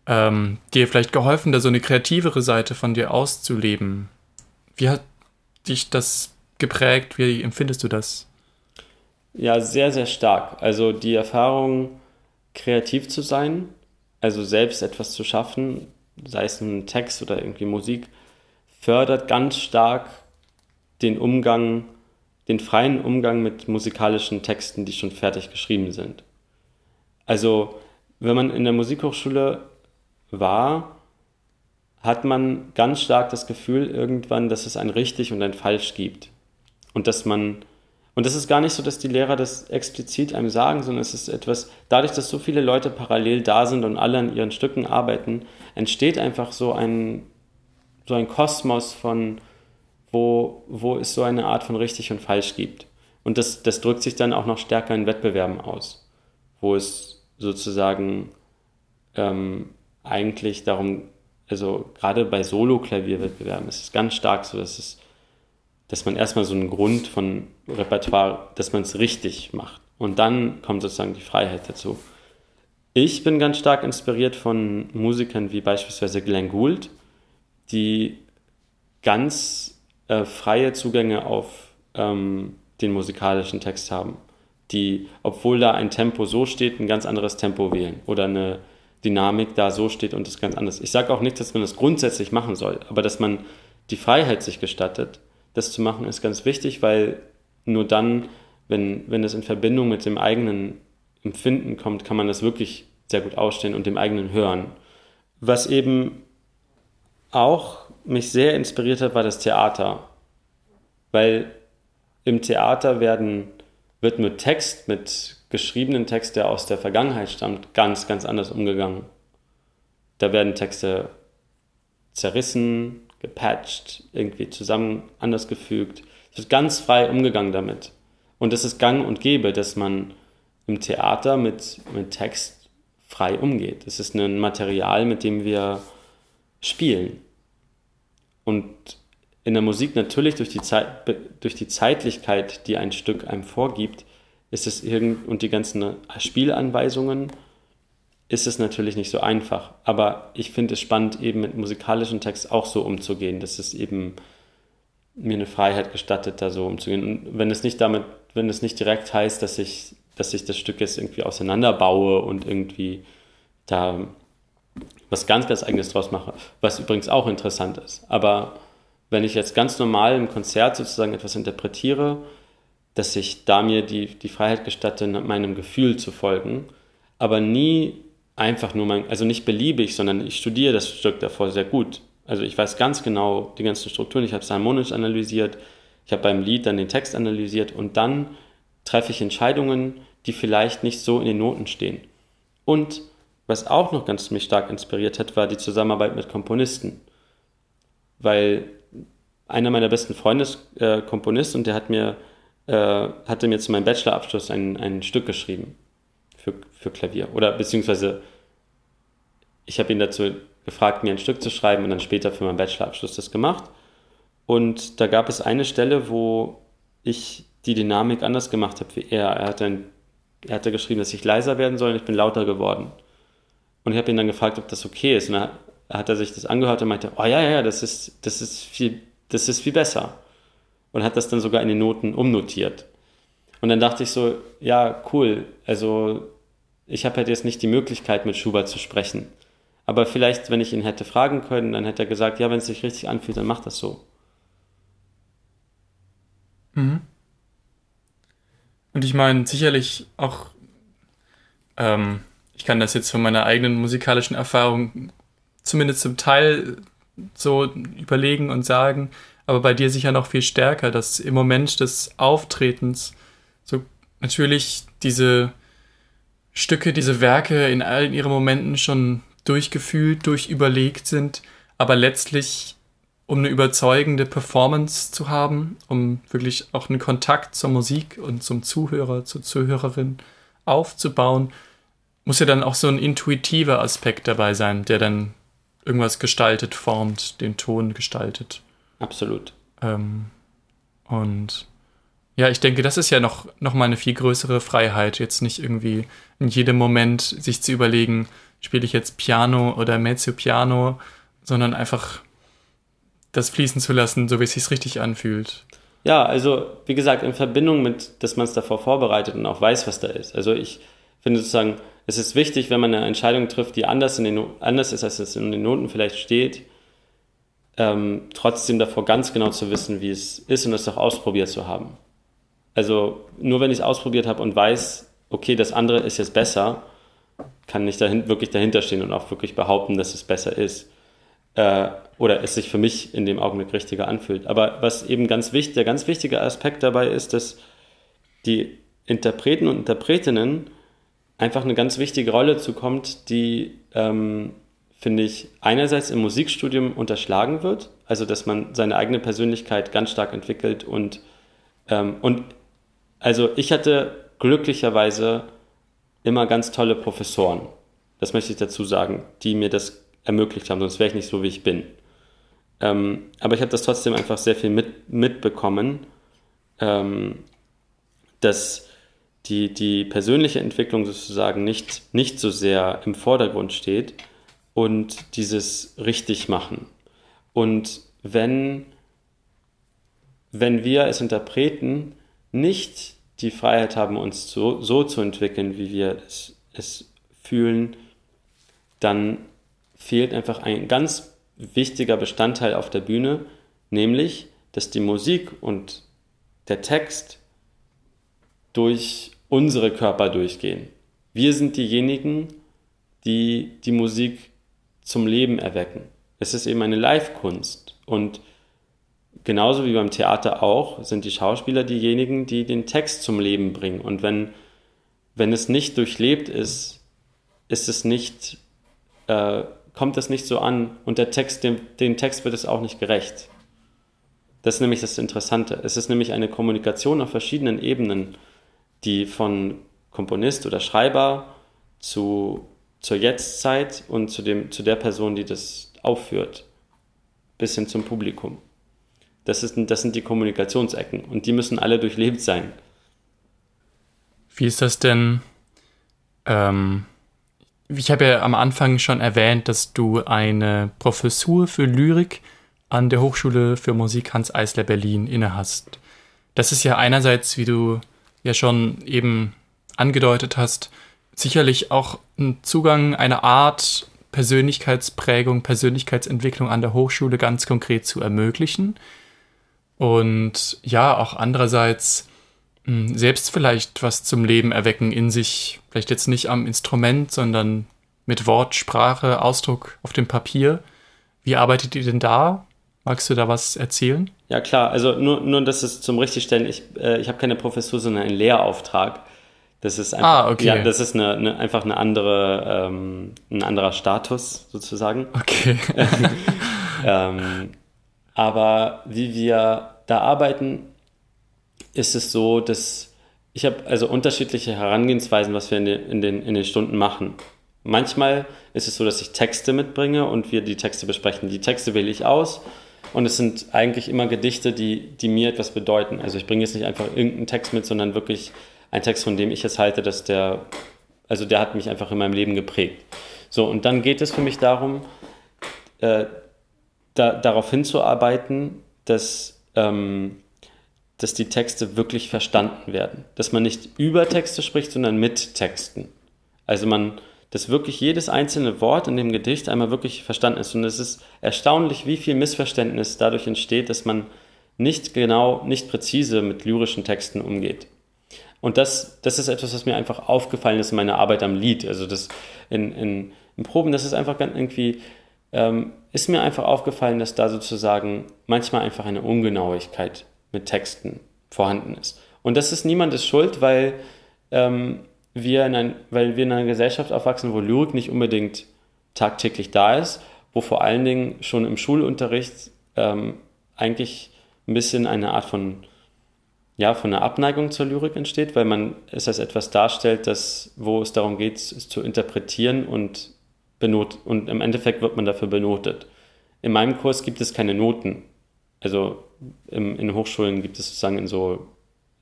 ähm, dir vielleicht geholfen, da so eine kreativere Seite von dir auszuleben? Wie hat dich das geprägt? Wie empfindest du das? Ja, sehr, sehr stark. Also die Erfahrung, kreativ zu sein, also selbst etwas zu schaffen, sei es ein Text oder irgendwie Musik, fördert ganz stark den Umgang, den freien Umgang mit musikalischen Texten, die schon fertig geschrieben sind. Also, wenn man in der Musikhochschule war, hat man ganz stark das Gefühl irgendwann, dass es ein richtig und ein falsch gibt. Und dass man und das ist gar nicht so, dass die Lehrer das explizit einem sagen, sondern es ist etwas, dadurch, dass so viele Leute parallel da sind und alle an ihren Stücken arbeiten, entsteht einfach so ein, so ein Kosmos von, wo, wo es so eine Art von richtig und falsch gibt. Und das, das drückt sich dann auch noch stärker in Wettbewerben aus, wo es sozusagen ähm, eigentlich darum, also gerade bei Solo-Klavierwettbewerben ist es ganz stark so, dass es, dass man erstmal so einen Grund von Repertoire, dass man es richtig macht. Und dann kommt sozusagen die Freiheit dazu. Ich bin ganz stark inspiriert von Musikern wie beispielsweise Glenn Gould, die ganz äh, freie Zugänge auf ähm, den musikalischen Text haben, die, obwohl da ein Tempo so steht, ein ganz anderes Tempo wählen oder eine Dynamik da so steht und das ganz anders. Ich sage auch nicht, dass man das grundsätzlich machen soll, aber dass man die Freiheit sich gestattet, das zu machen, ist ganz wichtig, weil nur dann, wenn, wenn das in Verbindung mit dem eigenen Empfinden kommt, kann man das wirklich sehr gut ausstehen und dem eigenen Hören. Was eben auch mich sehr inspiriert hat, war das Theater. Weil im Theater werden, wird mit Text, mit geschriebenen Text, der aus der Vergangenheit stammt, ganz, ganz anders umgegangen. Da werden Texte zerrissen, gepatcht, irgendwie zusammen anders gefügt. Es wird ganz frei umgegangen damit. Und es ist gang und gäbe, dass man im Theater mit, mit Text frei umgeht. Es ist ein Material, mit dem wir spielen. Und in der Musik natürlich durch die, Zeit, durch die Zeitlichkeit, die ein Stück einem vorgibt, ist es irgend und die ganzen Spielanweisungen ist es natürlich nicht so einfach. Aber ich finde es spannend, eben mit musikalischen Text auch so umzugehen, dass es eben mir eine Freiheit gestattet, da so umzugehen. Und wenn es nicht damit, wenn es nicht direkt heißt, dass ich, dass ich das Stück jetzt irgendwie auseinanderbaue und irgendwie da was ganz, ganz eigenes draus mache, was übrigens auch interessant ist. Aber wenn ich jetzt ganz normal im Konzert sozusagen etwas interpretiere, dass ich da mir die, die Freiheit gestatte, meinem Gefühl zu folgen, aber nie einfach nur mein, also nicht beliebig, sondern ich studiere das Stück davor sehr gut. Also ich weiß ganz genau die ganzen Strukturen, ich habe es harmonisch analysiert, ich habe beim Lied dann den Text analysiert und dann treffe ich Entscheidungen, die vielleicht nicht so in den Noten stehen. Und was auch noch ganz mich stark inspiriert hat, war die Zusammenarbeit mit Komponisten. Weil einer meiner besten Freunde ist äh, Komponist und der hat mir äh, hatte mir zu meinem Bachelorabschluss ein, ein Stück geschrieben für, für Klavier. Oder beziehungsweise ich habe ihn dazu gefragt, mir ein Stück zu schreiben und dann später für meinen Bachelorabschluss das gemacht. Und da gab es eine Stelle, wo ich die Dynamik anders gemacht habe wie er. Er hatte, ein, er hatte geschrieben, dass ich leiser werden soll und ich bin lauter geworden. Und ich habe ihn dann gefragt, ob das okay ist. Und dann hat er sich das angehört und meinte, oh ja, ja, ja, das ist, das ist viel, das ist viel besser und hat das dann sogar in den Noten umnotiert. Und dann dachte ich so, ja, cool, also ich habe halt jetzt nicht die Möglichkeit, mit Schubert zu sprechen. Aber vielleicht, wenn ich ihn hätte fragen können, dann hätte er gesagt, ja, wenn es sich richtig anfühlt, dann mach das so. Mhm. Und ich meine, sicherlich auch, ähm, ich kann das jetzt von meiner eigenen musikalischen Erfahrung zumindest zum Teil so überlegen und sagen, aber bei dir sicher noch viel stärker, dass im Moment des Auftretens so natürlich diese Stücke, diese Werke in allen ihren Momenten schon durchgefühlt, durchüberlegt sind, aber letztlich um eine überzeugende Performance zu haben, um wirklich auch einen Kontakt zur Musik und zum Zuhörer, zur Zuhörerin aufzubauen, muss ja dann auch so ein intuitiver Aspekt dabei sein, der dann irgendwas gestaltet, formt, den Ton gestaltet. Absolut. Ähm, und ja, ich denke, das ist ja noch, noch mal eine viel größere Freiheit, jetzt nicht irgendwie in jedem Moment sich zu überlegen, spiele ich jetzt Piano oder Mezzo Piano, sondern einfach das fließen zu lassen, so wie es sich richtig anfühlt. Ja, also wie gesagt, in Verbindung mit, dass man es davor vorbereitet und auch weiß, was da ist. Also ich finde sozusagen, es ist wichtig, wenn man eine Entscheidung trifft, die anders, in den, anders ist, als es in den Noten vielleicht steht, ähm, trotzdem davor ganz genau zu wissen, wie es ist und es auch ausprobiert zu haben. Also nur wenn ich es ausprobiert habe und weiß, okay, das andere ist jetzt besser, kann ich dahin, wirklich dahinter stehen und auch wirklich behaupten, dass es besser ist. Äh, oder es sich für mich in dem Augenblick richtiger anfühlt. Aber was eben ganz wichtig, der ganz wichtige Aspekt dabei ist, dass die Interpreten und Interpretinnen einfach eine ganz wichtige Rolle zukommt, die ähm, finde ich, einerseits im Musikstudium unterschlagen wird, also dass man seine eigene Persönlichkeit ganz stark entwickelt und, ähm, und Also ich hatte glücklicherweise immer ganz tolle Professoren. Das möchte ich dazu sagen, die mir das ermöglicht haben, sonst wäre ich nicht so, wie ich bin. Ähm, aber ich habe das trotzdem einfach sehr viel mit, mitbekommen, ähm, dass die, die persönliche Entwicklung sozusagen nicht, nicht so sehr im Vordergrund steht und dieses richtig machen. Und wenn, wenn wir als Interpreten nicht die Freiheit haben, uns so, so zu entwickeln, wie wir es, es fühlen, dann fehlt einfach ein ganz wichtiger Bestandteil auf der Bühne, nämlich, dass die Musik und der Text durch unsere Körper durchgehen. Wir sind diejenigen, die die Musik zum Leben erwecken. Es ist eben eine Live-Kunst und genauso wie beim Theater auch sind die Schauspieler diejenigen, die den Text zum Leben bringen. Und wenn, wenn es nicht durchlebt ist, ist es nicht äh, kommt das nicht so an und der Text, dem, dem Text wird es auch nicht gerecht. Das ist nämlich das Interessante. Es ist nämlich eine Kommunikation auf verschiedenen Ebenen, die von Komponist oder Schreiber zu, zur Jetztzeit und zu, dem, zu der Person, die das aufführt, bis hin zum Publikum. Das, ist, das sind die Kommunikationsecken und die müssen alle durchlebt sein. Wie ist das denn? Ähm, ich habe ja am Anfang schon erwähnt, dass du eine Professur für Lyrik an der Hochschule für Musik Hans Eisler Berlin innehast. Das ist ja einerseits, wie du ja schon eben angedeutet hast, sicherlich auch ein Zugang, eine Art Persönlichkeitsprägung, Persönlichkeitsentwicklung an der Hochschule ganz konkret zu ermöglichen. Und ja, auch andererseits hm, selbst vielleicht was zum Leben erwecken in sich, vielleicht jetzt nicht am Instrument, sondern mit Wort, Sprache, Ausdruck auf dem Papier. Wie arbeitet ihr denn da? Magst du da was erzählen? Ja klar, also nur, nur das ist zum Richtigstellen, ich, äh, ich habe keine Professur, sondern einen Lehrauftrag. Das ist einfach, ah, okay. ja, das ist eine, eine, einfach eine andere, ähm, ein anderer Status sozusagen. Okay. ähm, aber wie wir da arbeiten, ist es so, dass ich habe also unterschiedliche Herangehensweisen, was wir in den, in, den, in den Stunden machen. Manchmal ist es so, dass ich Texte mitbringe und wir die Texte besprechen. Die Texte wähle ich aus und es sind eigentlich immer Gedichte, die, die mir etwas bedeuten. Also ich bringe jetzt nicht einfach irgendeinen Text mit, sondern wirklich einen Text, von dem ich es halte, dass der, also der hat mich einfach in meinem Leben geprägt. So, und dann geht es für mich darum, äh, da, darauf hinzuarbeiten, dass ähm, dass die Texte wirklich verstanden werden. Dass man nicht über Texte spricht, sondern mit Texten. Also man, dass wirklich jedes einzelne Wort in dem Gedicht einmal wirklich verstanden ist. Und es ist erstaunlich, wie viel Missverständnis dadurch entsteht, dass man nicht genau, nicht präzise mit lyrischen Texten umgeht. Und das, das ist etwas, was mir einfach aufgefallen ist in meiner Arbeit am Lied. Also das in, in, in Proben, das ist einfach ganz irgendwie, ähm, ist mir einfach aufgefallen, dass da sozusagen manchmal einfach eine Ungenauigkeit mit Texten vorhanden ist. Und das ist niemandes Schuld, weil, ähm, wir in ein, weil wir in einer Gesellschaft aufwachsen, wo Lyrik nicht unbedingt tagtäglich da ist, wo vor allen Dingen schon im Schulunterricht ähm, eigentlich ein bisschen eine Art von, ja, von einer Abneigung zur Lyrik entsteht, weil man es als etwas darstellt, das, wo es darum geht, es zu interpretieren und, benot und im Endeffekt wird man dafür benotet. In meinem Kurs gibt es keine Noten. Also im, in Hochschulen gibt es sozusagen in so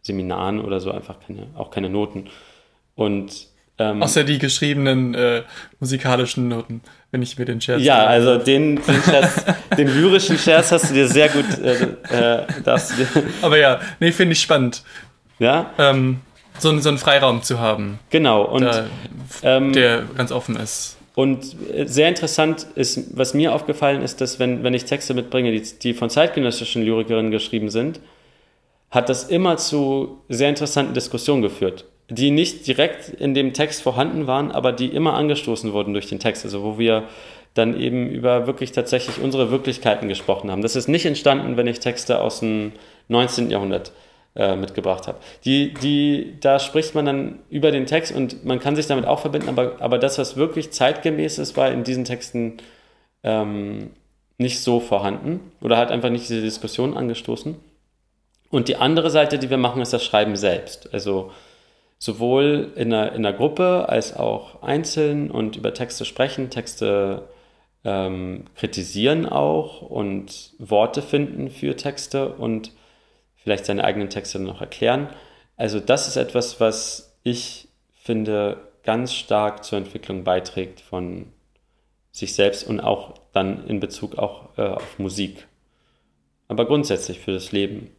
Seminaren oder so einfach keine, auch keine Noten. Und ähm, Außer die geschriebenen äh, musikalischen Noten, wenn ich mir den Scherz. Ja, habe. also den, den, Scherz, den lyrischen Scherz hast du dir sehr gut. Äh, äh, Aber ja, nee, finde ich spannend. Ja. Ähm, so, so einen Freiraum zu haben. Genau, und da, ähm, der ganz offen ist. Und äh, sehr interessant ist, was mir aufgefallen ist, dass wenn, wenn ich Texte mitbringe, die, die von zeitgenössischen Lyrikerinnen geschrieben sind, hat das immer zu sehr interessanten Diskussionen geführt, die nicht direkt in dem Text vorhanden waren, aber die immer angestoßen wurden durch den Text, also wo wir dann eben über wirklich tatsächlich unsere Wirklichkeiten gesprochen haben. Das ist nicht entstanden, wenn ich Texte aus dem 19. Jahrhundert äh, mitgebracht habe. Die, die, da spricht man dann über den Text und man kann sich damit auch verbinden, aber, aber das, was wirklich zeitgemäß ist, war in diesen Texten ähm, nicht so vorhanden oder hat einfach nicht diese Diskussion angestoßen. Und die andere Seite, die wir machen, ist das Schreiben selbst. Also sowohl in einer, in einer Gruppe als auch einzeln und über Texte sprechen, Texte ähm, kritisieren auch und Worte finden für Texte und vielleicht seine eigenen Texte noch erklären. Also das ist etwas, was ich finde ganz stark zur Entwicklung beiträgt von sich selbst und auch dann in Bezug auch äh, auf Musik. Aber grundsätzlich für das Leben.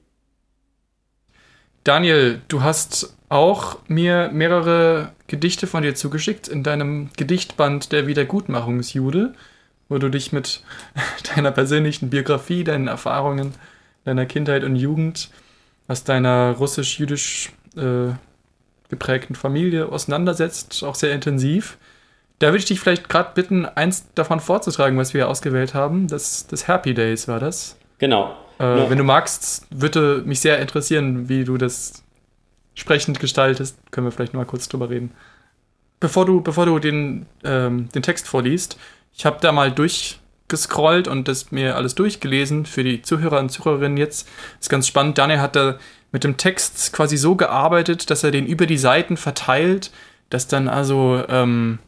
Daniel, du hast auch mir mehrere Gedichte von dir zugeschickt in deinem Gedichtband der Wiedergutmachungsjude, wo du dich mit deiner persönlichen Biografie, deinen Erfahrungen, deiner Kindheit und Jugend aus deiner russisch-jüdisch äh, geprägten Familie auseinandersetzt, auch sehr intensiv. Da würde ich dich vielleicht gerade bitten, eins davon vorzutragen, was wir ausgewählt haben. Das, das Happy Days war das. Genau. Äh, ja. Wenn du magst, würde mich sehr interessieren, wie du das sprechend gestaltest. Können wir vielleicht noch mal kurz drüber reden. Bevor du, bevor du den, ähm, den Text vorliest, ich habe da mal durchgescrollt und das mir alles durchgelesen für die Zuhörer und Zuhörerinnen jetzt. Das ist ganz spannend. Daniel hat da mit dem Text quasi so gearbeitet, dass er den über die Seiten verteilt, dass dann also ähm,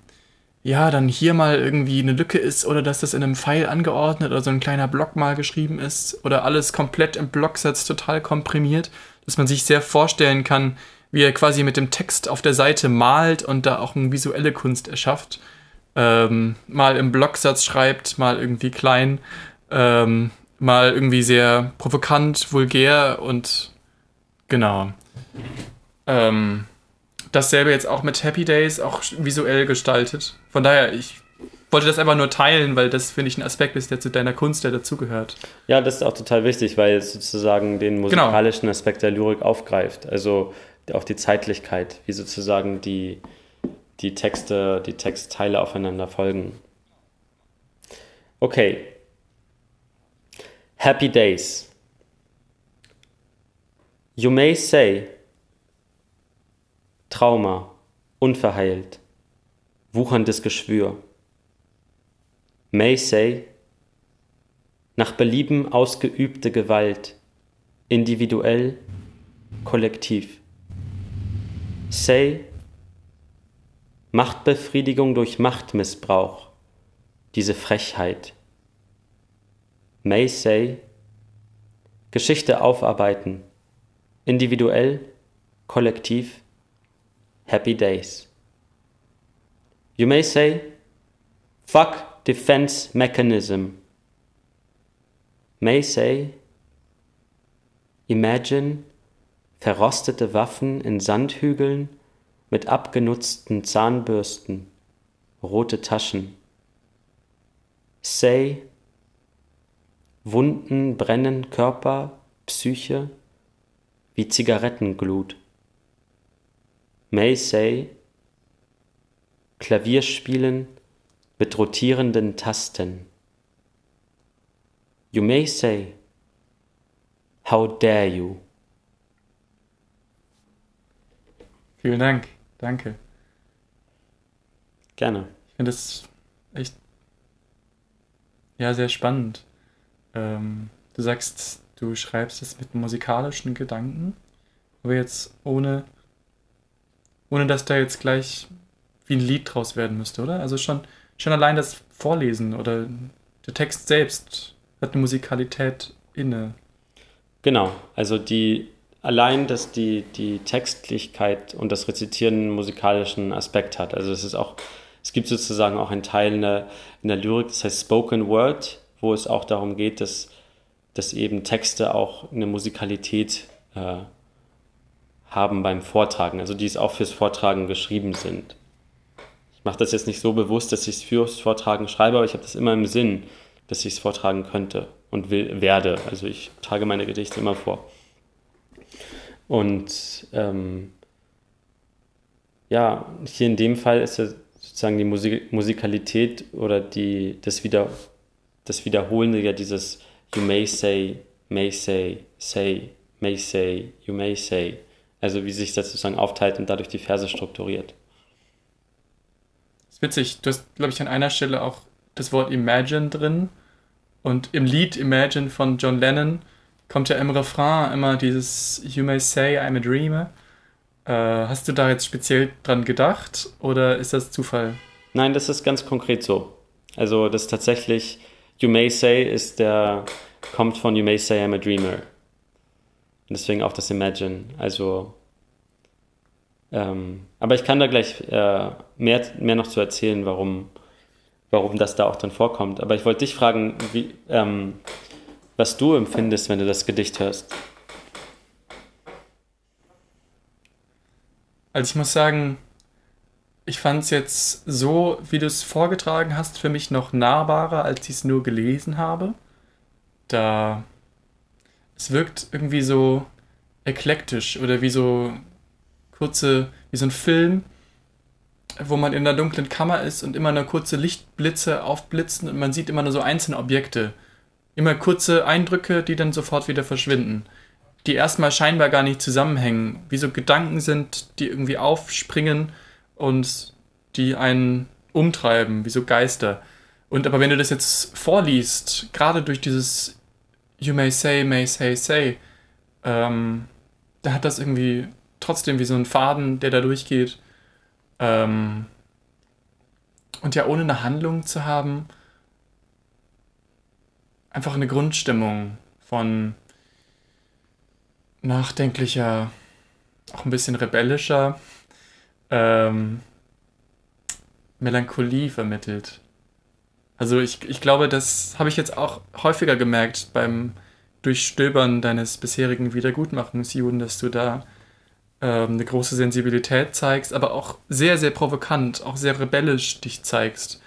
ja, dann hier mal irgendwie eine Lücke ist oder dass das in einem Pfeil angeordnet oder so ein kleiner Block mal geschrieben ist oder alles komplett im Blocksatz total komprimiert, dass man sich sehr vorstellen kann, wie er quasi mit dem Text auf der Seite malt und da auch eine visuelle Kunst erschafft. Ähm, mal im Blocksatz schreibt, mal irgendwie klein, ähm, mal irgendwie sehr provokant, vulgär und genau. Ähm, dasselbe jetzt auch mit Happy Days, auch visuell gestaltet. Von daher, ich wollte das einfach nur teilen, weil das, finde ich, ein Aspekt ist, der zu deiner Kunst, der dazugehört. Ja, das ist auch total wichtig, weil es sozusagen den genau. musikalischen genau. Aspekt der Lyrik aufgreift. Also auch die Zeitlichkeit, wie sozusagen die, die Texte, die Textteile aufeinander folgen. Okay. Happy Days. You may say Trauma, unverheilt, wucherndes Geschwür. May say, nach Belieben ausgeübte Gewalt, individuell, kollektiv. Say, Machtbefriedigung durch Machtmissbrauch, diese Frechheit. May say, Geschichte aufarbeiten, individuell, kollektiv, happy days. You may say, fuck defense mechanism. May say, imagine verrostete Waffen in Sandhügeln mit abgenutzten Zahnbürsten, rote Taschen. Say, Wunden brennen Körper, Psyche wie Zigarettenglut. May say, Klavierspielen mit rotierenden Tasten. You may say, How dare you? Vielen Dank, danke. Gerne. Ich finde das echt ja sehr spannend. Ähm, du sagst, du schreibst es mit musikalischen Gedanken, aber jetzt ohne ohne dass da jetzt gleich wie ein Lied draus werden müsste, oder? Also schon, schon allein das Vorlesen oder der Text selbst hat eine Musikalität inne. Genau, also die allein, dass die, die Textlichkeit und das Rezitieren einen musikalischen Aspekt hat. Also es ist auch, es gibt sozusagen auch einen Teil in der, in der Lyrik, das heißt Spoken Word, wo es auch darum geht, dass, dass eben Texte auch eine Musikalität äh, haben beim Vortragen, also die es auch fürs Vortragen geschrieben sind. Ich mache das jetzt nicht so bewusst, dass ich es fürs Vortragen schreibe, aber ich habe das immer im Sinn, dass ich es vortragen könnte und will, werde. Also ich trage meine Gedichte immer vor. Und ähm, ja, hier in dem Fall ist ja sozusagen die Musik Musikalität oder die, das, Wieder, das Wiederholende ja dieses You may say, may say, say, may say, you may say. Also wie sich das sozusagen aufteilt und dadurch die Verse strukturiert. Witzig. Du hast, glaube ich, an einer Stelle auch das Wort Imagine drin. Und im Lied Imagine von John Lennon kommt ja im Refrain immer dieses You may say I'm a dreamer. Äh, hast du da jetzt speziell dran gedacht oder ist das Zufall? Nein, das ist ganz konkret so. Also das tatsächlich You may say ist der kommt von You may say I'm a dreamer. Und deswegen auch das Imagine. Also ähm, aber ich kann da gleich äh, mehr, mehr noch zu erzählen, warum, warum das da auch drin vorkommt. Aber ich wollte dich fragen, wie, ähm, was du empfindest, wenn du das Gedicht hörst. Also ich muss sagen, ich fand es jetzt so, wie du es vorgetragen hast, für mich noch nahbarer, als ich es nur gelesen habe. Da es wirkt irgendwie so eklektisch oder wie so kurze, wie so ein Film, wo man in einer dunklen Kammer ist und immer nur kurze Lichtblitze aufblitzen und man sieht immer nur so einzelne Objekte. Immer kurze Eindrücke, die dann sofort wieder verschwinden. Die erstmal scheinbar gar nicht zusammenhängen, wie so Gedanken sind, die irgendwie aufspringen und die einen umtreiben, wie so Geister. Und aber wenn du das jetzt vorliest, gerade durch dieses You may say, may say, say, ähm, da hat das irgendwie trotzdem wie so ein Faden, der da durchgeht. Ähm, und ja, ohne eine Handlung zu haben, einfach eine Grundstimmung von nachdenklicher, auch ein bisschen rebellischer ähm, Melancholie vermittelt. Also ich, ich glaube, das habe ich jetzt auch häufiger gemerkt beim Durchstöbern deines bisherigen Wiedergutmachens, Juden, dass du da ähm, eine große Sensibilität zeigst, aber auch sehr, sehr provokant, auch sehr rebellisch dich zeigst.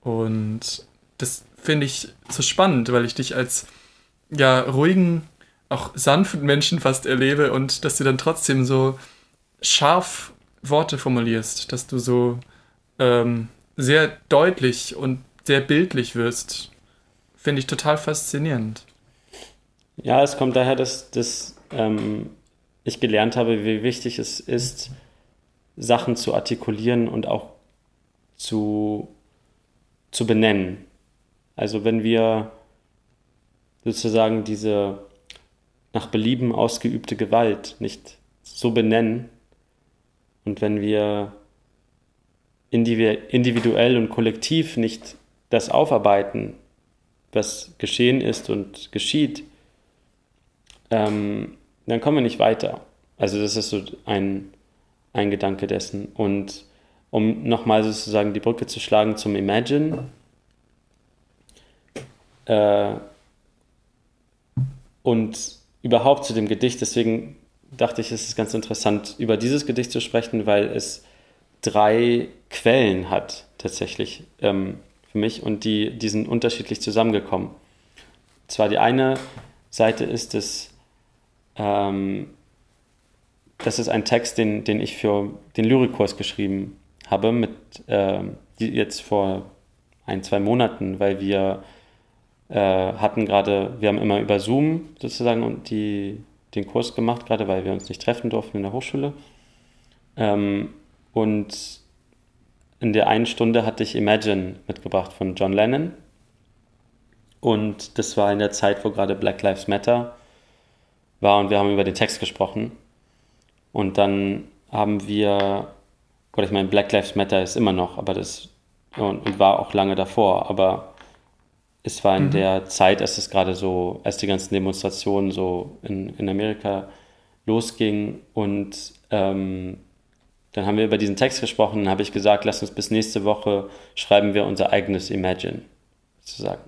Und das finde ich so spannend, weil ich dich als ja ruhigen, auch sanften Menschen fast erlebe und dass du dann trotzdem so scharf Worte formulierst, dass du so ähm, sehr deutlich und sehr bildlich wirst, finde ich total faszinierend. Ja, es kommt daher, dass, dass ähm, ich gelernt habe, wie wichtig es ist, Sachen zu artikulieren und auch zu, zu benennen. Also wenn wir sozusagen diese nach Belieben ausgeübte Gewalt nicht so benennen und wenn wir individuell und kollektiv nicht das aufarbeiten, was geschehen ist und geschieht, ähm, dann kommen wir nicht weiter. Also das ist so ein, ein Gedanke dessen. Und um nochmal sozusagen die Brücke zu schlagen zum Imagine, äh, und überhaupt zu dem Gedicht, deswegen dachte ich, es ist ganz interessant, über dieses Gedicht zu sprechen, weil es drei Quellen hat, tatsächlich ähm, für mich, und die, die sind unterschiedlich zusammengekommen. Zwar die eine Seite ist es ähm, das ist ein Text, den, den ich für den Lyrikkurs geschrieben habe, mit, äh, jetzt vor ein, zwei Monaten, weil wir äh, hatten gerade, wir haben immer über Zoom sozusagen und die, den Kurs gemacht, gerade weil wir uns nicht treffen durften in der Hochschule. Ähm, und in der einen Stunde hatte ich Imagine mitgebracht von John Lennon. Und das war in der Zeit, wo gerade Black Lives Matter war und wir haben über den Text gesprochen. Und dann haben wir, oder ich meine, Black Lives Matter ist immer noch, aber das und, und war auch lange davor, aber es war in mhm. der Zeit, als es gerade so, als die ganzen Demonstrationen so in, in Amerika losgingen und ähm, dann haben wir über diesen Text gesprochen, dann habe ich gesagt, lass uns bis nächste Woche schreiben wir unser eigenes Imagine, sozusagen.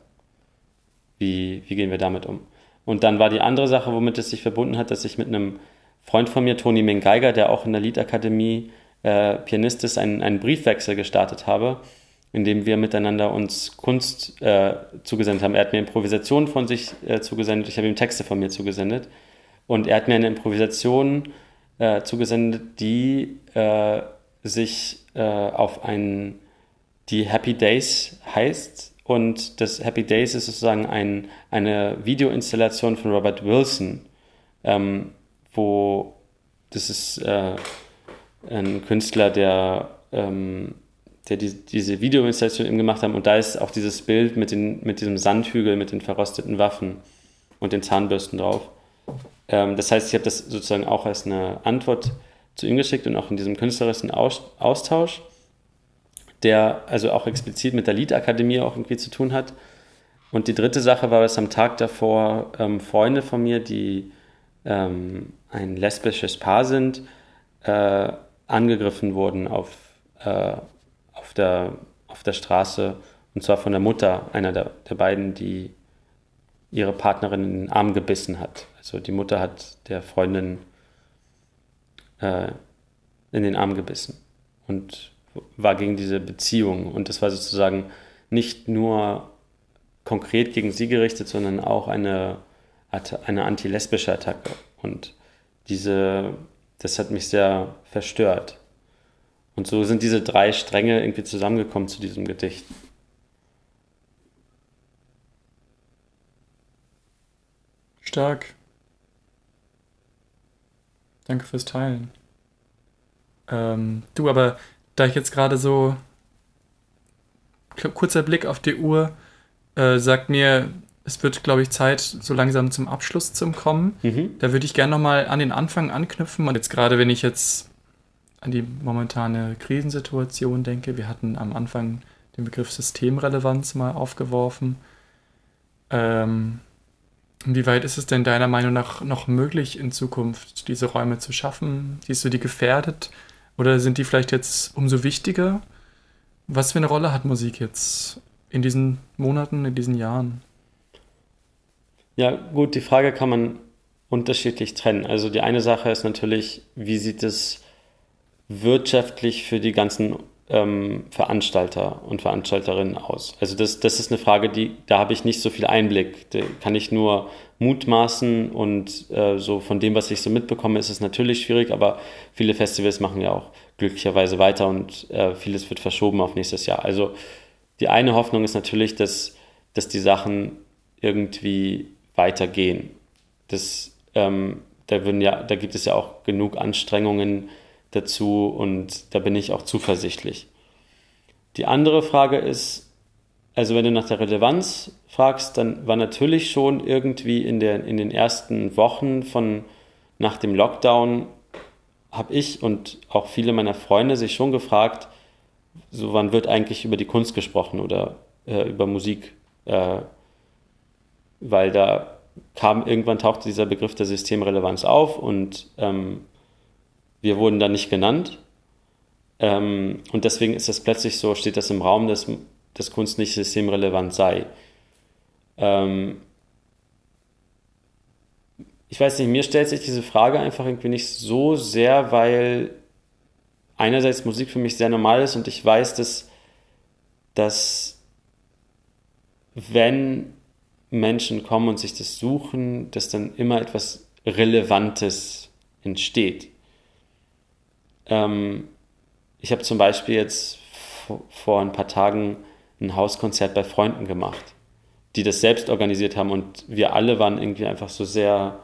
Wie, wie gehen wir damit um? Und dann war die andere Sache, womit es sich verbunden hat, dass ich mit einem Freund von mir, Toni Mengeiger, der auch in der Liedakademie äh, Pianist ist, einen, einen Briefwechsel gestartet habe, in dem wir miteinander uns Kunst äh, zugesendet haben. Er hat mir Improvisationen von sich äh, zugesendet, ich habe ihm Texte von mir zugesendet. Und er hat mir eine Improvisation äh, zugesendet, die äh, sich äh, auf einen, die Happy Days heißt und das Happy Days ist sozusagen ein, eine Videoinstallation von Robert Wilson, ähm, wo das ist äh, ein Künstler, der, ähm, der die, diese Videoinstallation eben gemacht hat. Und da ist auch dieses Bild mit, den, mit diesem Sandhügel, mit den verrosteten Waffen. und den Zahnbürsten drauf. Ähm, das heißt, ich habe das sozusagen auch als eine Antwort zu ihm geschickt und auch in diesem künstlerischen Austausch, der also auch explizit mit der Liedakademie auch irgendwie zu tun hat. Und die dritte Sache war, dass am Tag davor ähm, Freunde von mir, die ähm, ein lesbisches Paar sind, äh, angegriffen wurden auf, äh, auf, der, auf der Straße und zwar von der Mutter einer der, der beiden, die ihre Partnerin in den Arm gebissen hat. Also die Mutter hat der Freundin äh, in den Arm gebissen und war gegen diese Beziehung. Und das war sozusagen nicht nur konkret gegen sie gerichtet, sondern auch eine, eine anti-lesbische Attacke. Und diese, das hat mich sehr verstört. Und so sind diese drei Stränge irgendwie zusammengekommen zu diesem Gedicht. Stark. Danke fürs Teilen. Ähm, du, aber da ich jetzt gerade so kurzer Blick auf die Uhr äh, sagt mir, es wird, glaube ich, Zeit, so langsam zum Abschluss zu kommen. Mhm. Da würde ich gerne nochmal an den Anfang anknüpfen. Und jetzt gerade, wenn ich jetzt an die momentane Krisensituation denke, wir hatten am Anfang den Begriff Systemrelevanz mal aufgeworfen. Ähm, Inwieweit ist es denn deiner Meinung nach noch möglich, in Zukunft diese Räume zu schaffen? Siehst du die gefährdet oder sind die vielleicht jetzt umso wichtiger? Was für eine Rolle hat Musik jetzt in diesen Monaten, in diesen Jahren? Ja, gut, die Frage kann man unterschiedlich trennen. Also die eine Sache ist natürlich, wie sieht es wirtschaftlich für die ganzen ähm, Veranstalter und Veranstalterinnen aus? Also das, das ist eine Frage, die, da habe ich nicht so viel Einblick. Da kann ich nur mutmaßen und äh, so von dem, was ich so mitbekomme, ist es natürlich schwierig, aber viele Festivals machen ja auch glücklicherweise weiter und äh, vieles wird verschoben auf nächstes Jahr. Also die eine Hoffnung ist natürlich, dass, dass die Sachen irgendwie weitergehen. Das, ähm, da, würden ja, da gibt es ja auch genug Anstrengungen, dazu und da bin ich auch zuversichtlich. Die andere Frage ist, also wenn du nach der Relevanz fragst, dann war natürlich schon irgendwie in, der, in den ersten Wochen von nach dem Lockdown habe ich und auch viele meiner Freunde sich schon gefragt, so wann wird eigentlich über die Kunst gesprochen oder äh, über Musik, äh, weil da kam irgendwann tauchte dieser Begriff der Systemrelevanz auf und ähm, wir wurden da nicht genannt. Ähm, und deswegen ist das plötzlich so, steht das im Raum, dass, dass Kunst nicht systemrelevant sei. Ähm, ich weiß nicht, mir stellt sich diese Frage einfach irgendwie nicht so sehr, weil einerseits Musik für mich sehr normal ist und ich weiß, dass, dass wenn Menschen kommen und sich das suchen, dass dann immer etwas Relevantes entsteht. Ähm, ich habe zum Beispiel jetzt vor ein paar Tagen ein Hauskonzert bei Freunden gemacht, die das selbst organisiert haben und wir alle waren irgendwie einfach so sehr,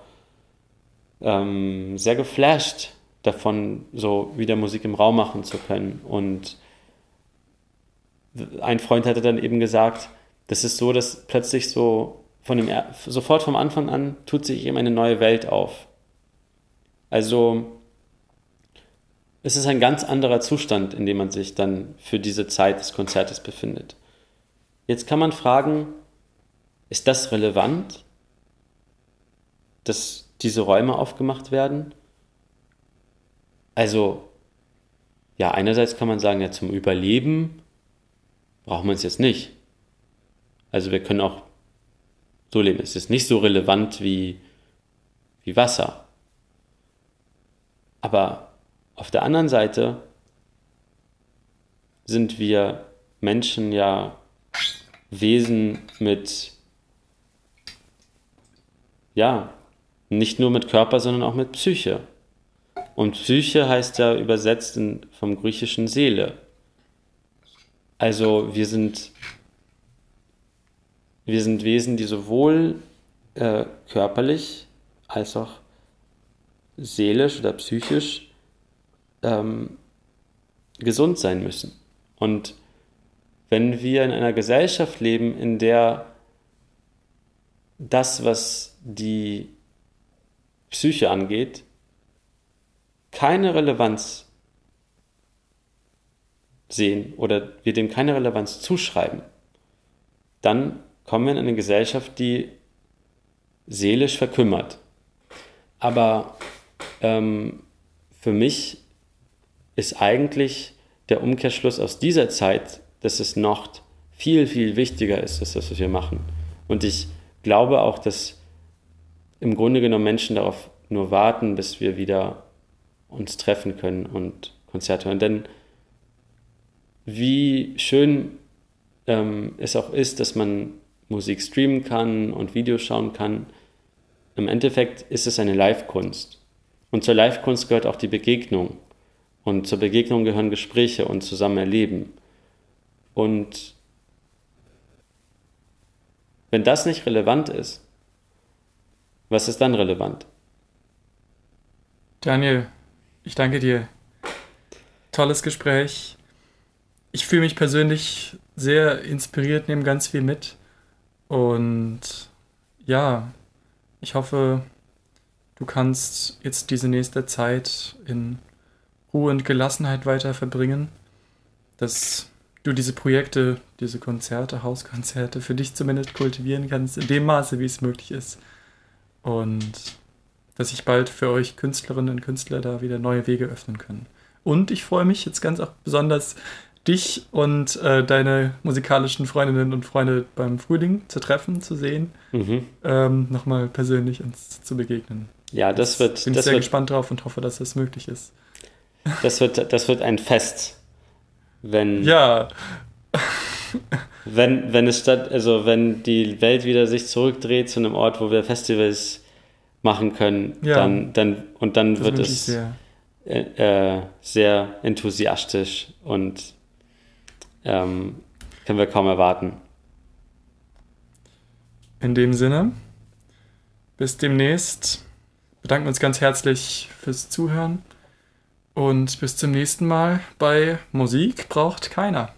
ähm, sehr geflasht davon, so wieder Musik im Raum machen zu können. Und ein Freund hatte dann eben gesagt, das ist so, dass plötzlich so von dem, sofort vom Anfang an tut sich eben eine neue Welt auf. Also es ist ein ganz anderer Zustand, in dem man sich dann für diese Zeit des Konzertes befindet. Jetzt kann man fragen, ist das relevant, dass diese Räume aufgemacht werden? Also, ja, einerseits kann man sagen, ja, zum Überleben braucht man es jetzt nicht. Also wir können auch so leben. Es ist nicht so relevant wie, wie Wasser. Aber auf der anderen Seite sind wir Menschen ja Wesen mit, ja, nicht nur mit Körper, sondern auch mit Psyche. Und Psyche heißt ja übersetzt in, vom griechischen Seele. Also wir sind, wir sind Wesen, die sowohl äh, körperlich als auch seelisch oder psychisch ähm, gesund sein müssen. Und wenn wir in einer Gesellschaft leben, in der das, was die Psyche angeht, keine Relevanz sehen oder wir dem keine Relevanz zuschreiben, dann kommen wir in eine Gesellschaft, die seelisch verkümmert. Aber ähm, für mich ist eigentlich der Umkehrschluss aus dieser Zeit, dass es noch viel, viel wichtiger ist, dass das, was wir machen. Und ich glaube auch, dass im Grunde genommen Menschen darauf nur warten, bis wir wieder uns treffen können und Konzerte hören. Denn wie schön ähm, es auch ist, dass man Musik streamen kann und Videos schauen kann, im Endeffekt ist es eine Live-Kunst. Und zur Live-Kunst gehört auch die Begegnung. Und zur Begegnung gehören Gespräche und zusammen erleben. Und wenn das nicht relevant ist, was ist dann relevant? Daniel, ich danke dir. Tolles Gespräch. Ich fühle mich persönlich sehr inspiriert, nehme ganz viel mit. Und ja, ich hoffe, du kannst jetzt diese nächste Zeit in Ruhe und Gelassenheit weiter verbringen, dass du diese Projekte, diese Konzerte, Hauskonzerte für dich zumindest kultivieren kannst, in dem Maße, wie es möglich ist. Und dass sich bald für euch Künstlerinnen und Künstler da wieder neue Wege öffnen können. Und ich freue mich jetzt ganz auch besonders, dich und äh, deine musikalischen Freundinnen und Freunde beim Frühling zu treffen, zu sehen, mhm. ähm, nochmal persönlich uns zu begegnen. Ja, das, das wird. Bin ich sehr wird, gespannt drauf und hoffe, dass das möglich ist. Das wird, das wird ein Fest, wenn. Ja. wenn, wenn es statt, also wenn die Welt wieder sich zurückdreht zu einem Ort, wo wir Festivals machen können, ja, dann, dann und dann wird es sehr. Äh, äh, sehr enthusiastisch und ähm, können wir kaum erwarten. In dem Sinne, bis demnächst. Bedanken uns ganz herzlich fürs Zuhören und bis zum nächsten Mal bei Musik braucht keiner.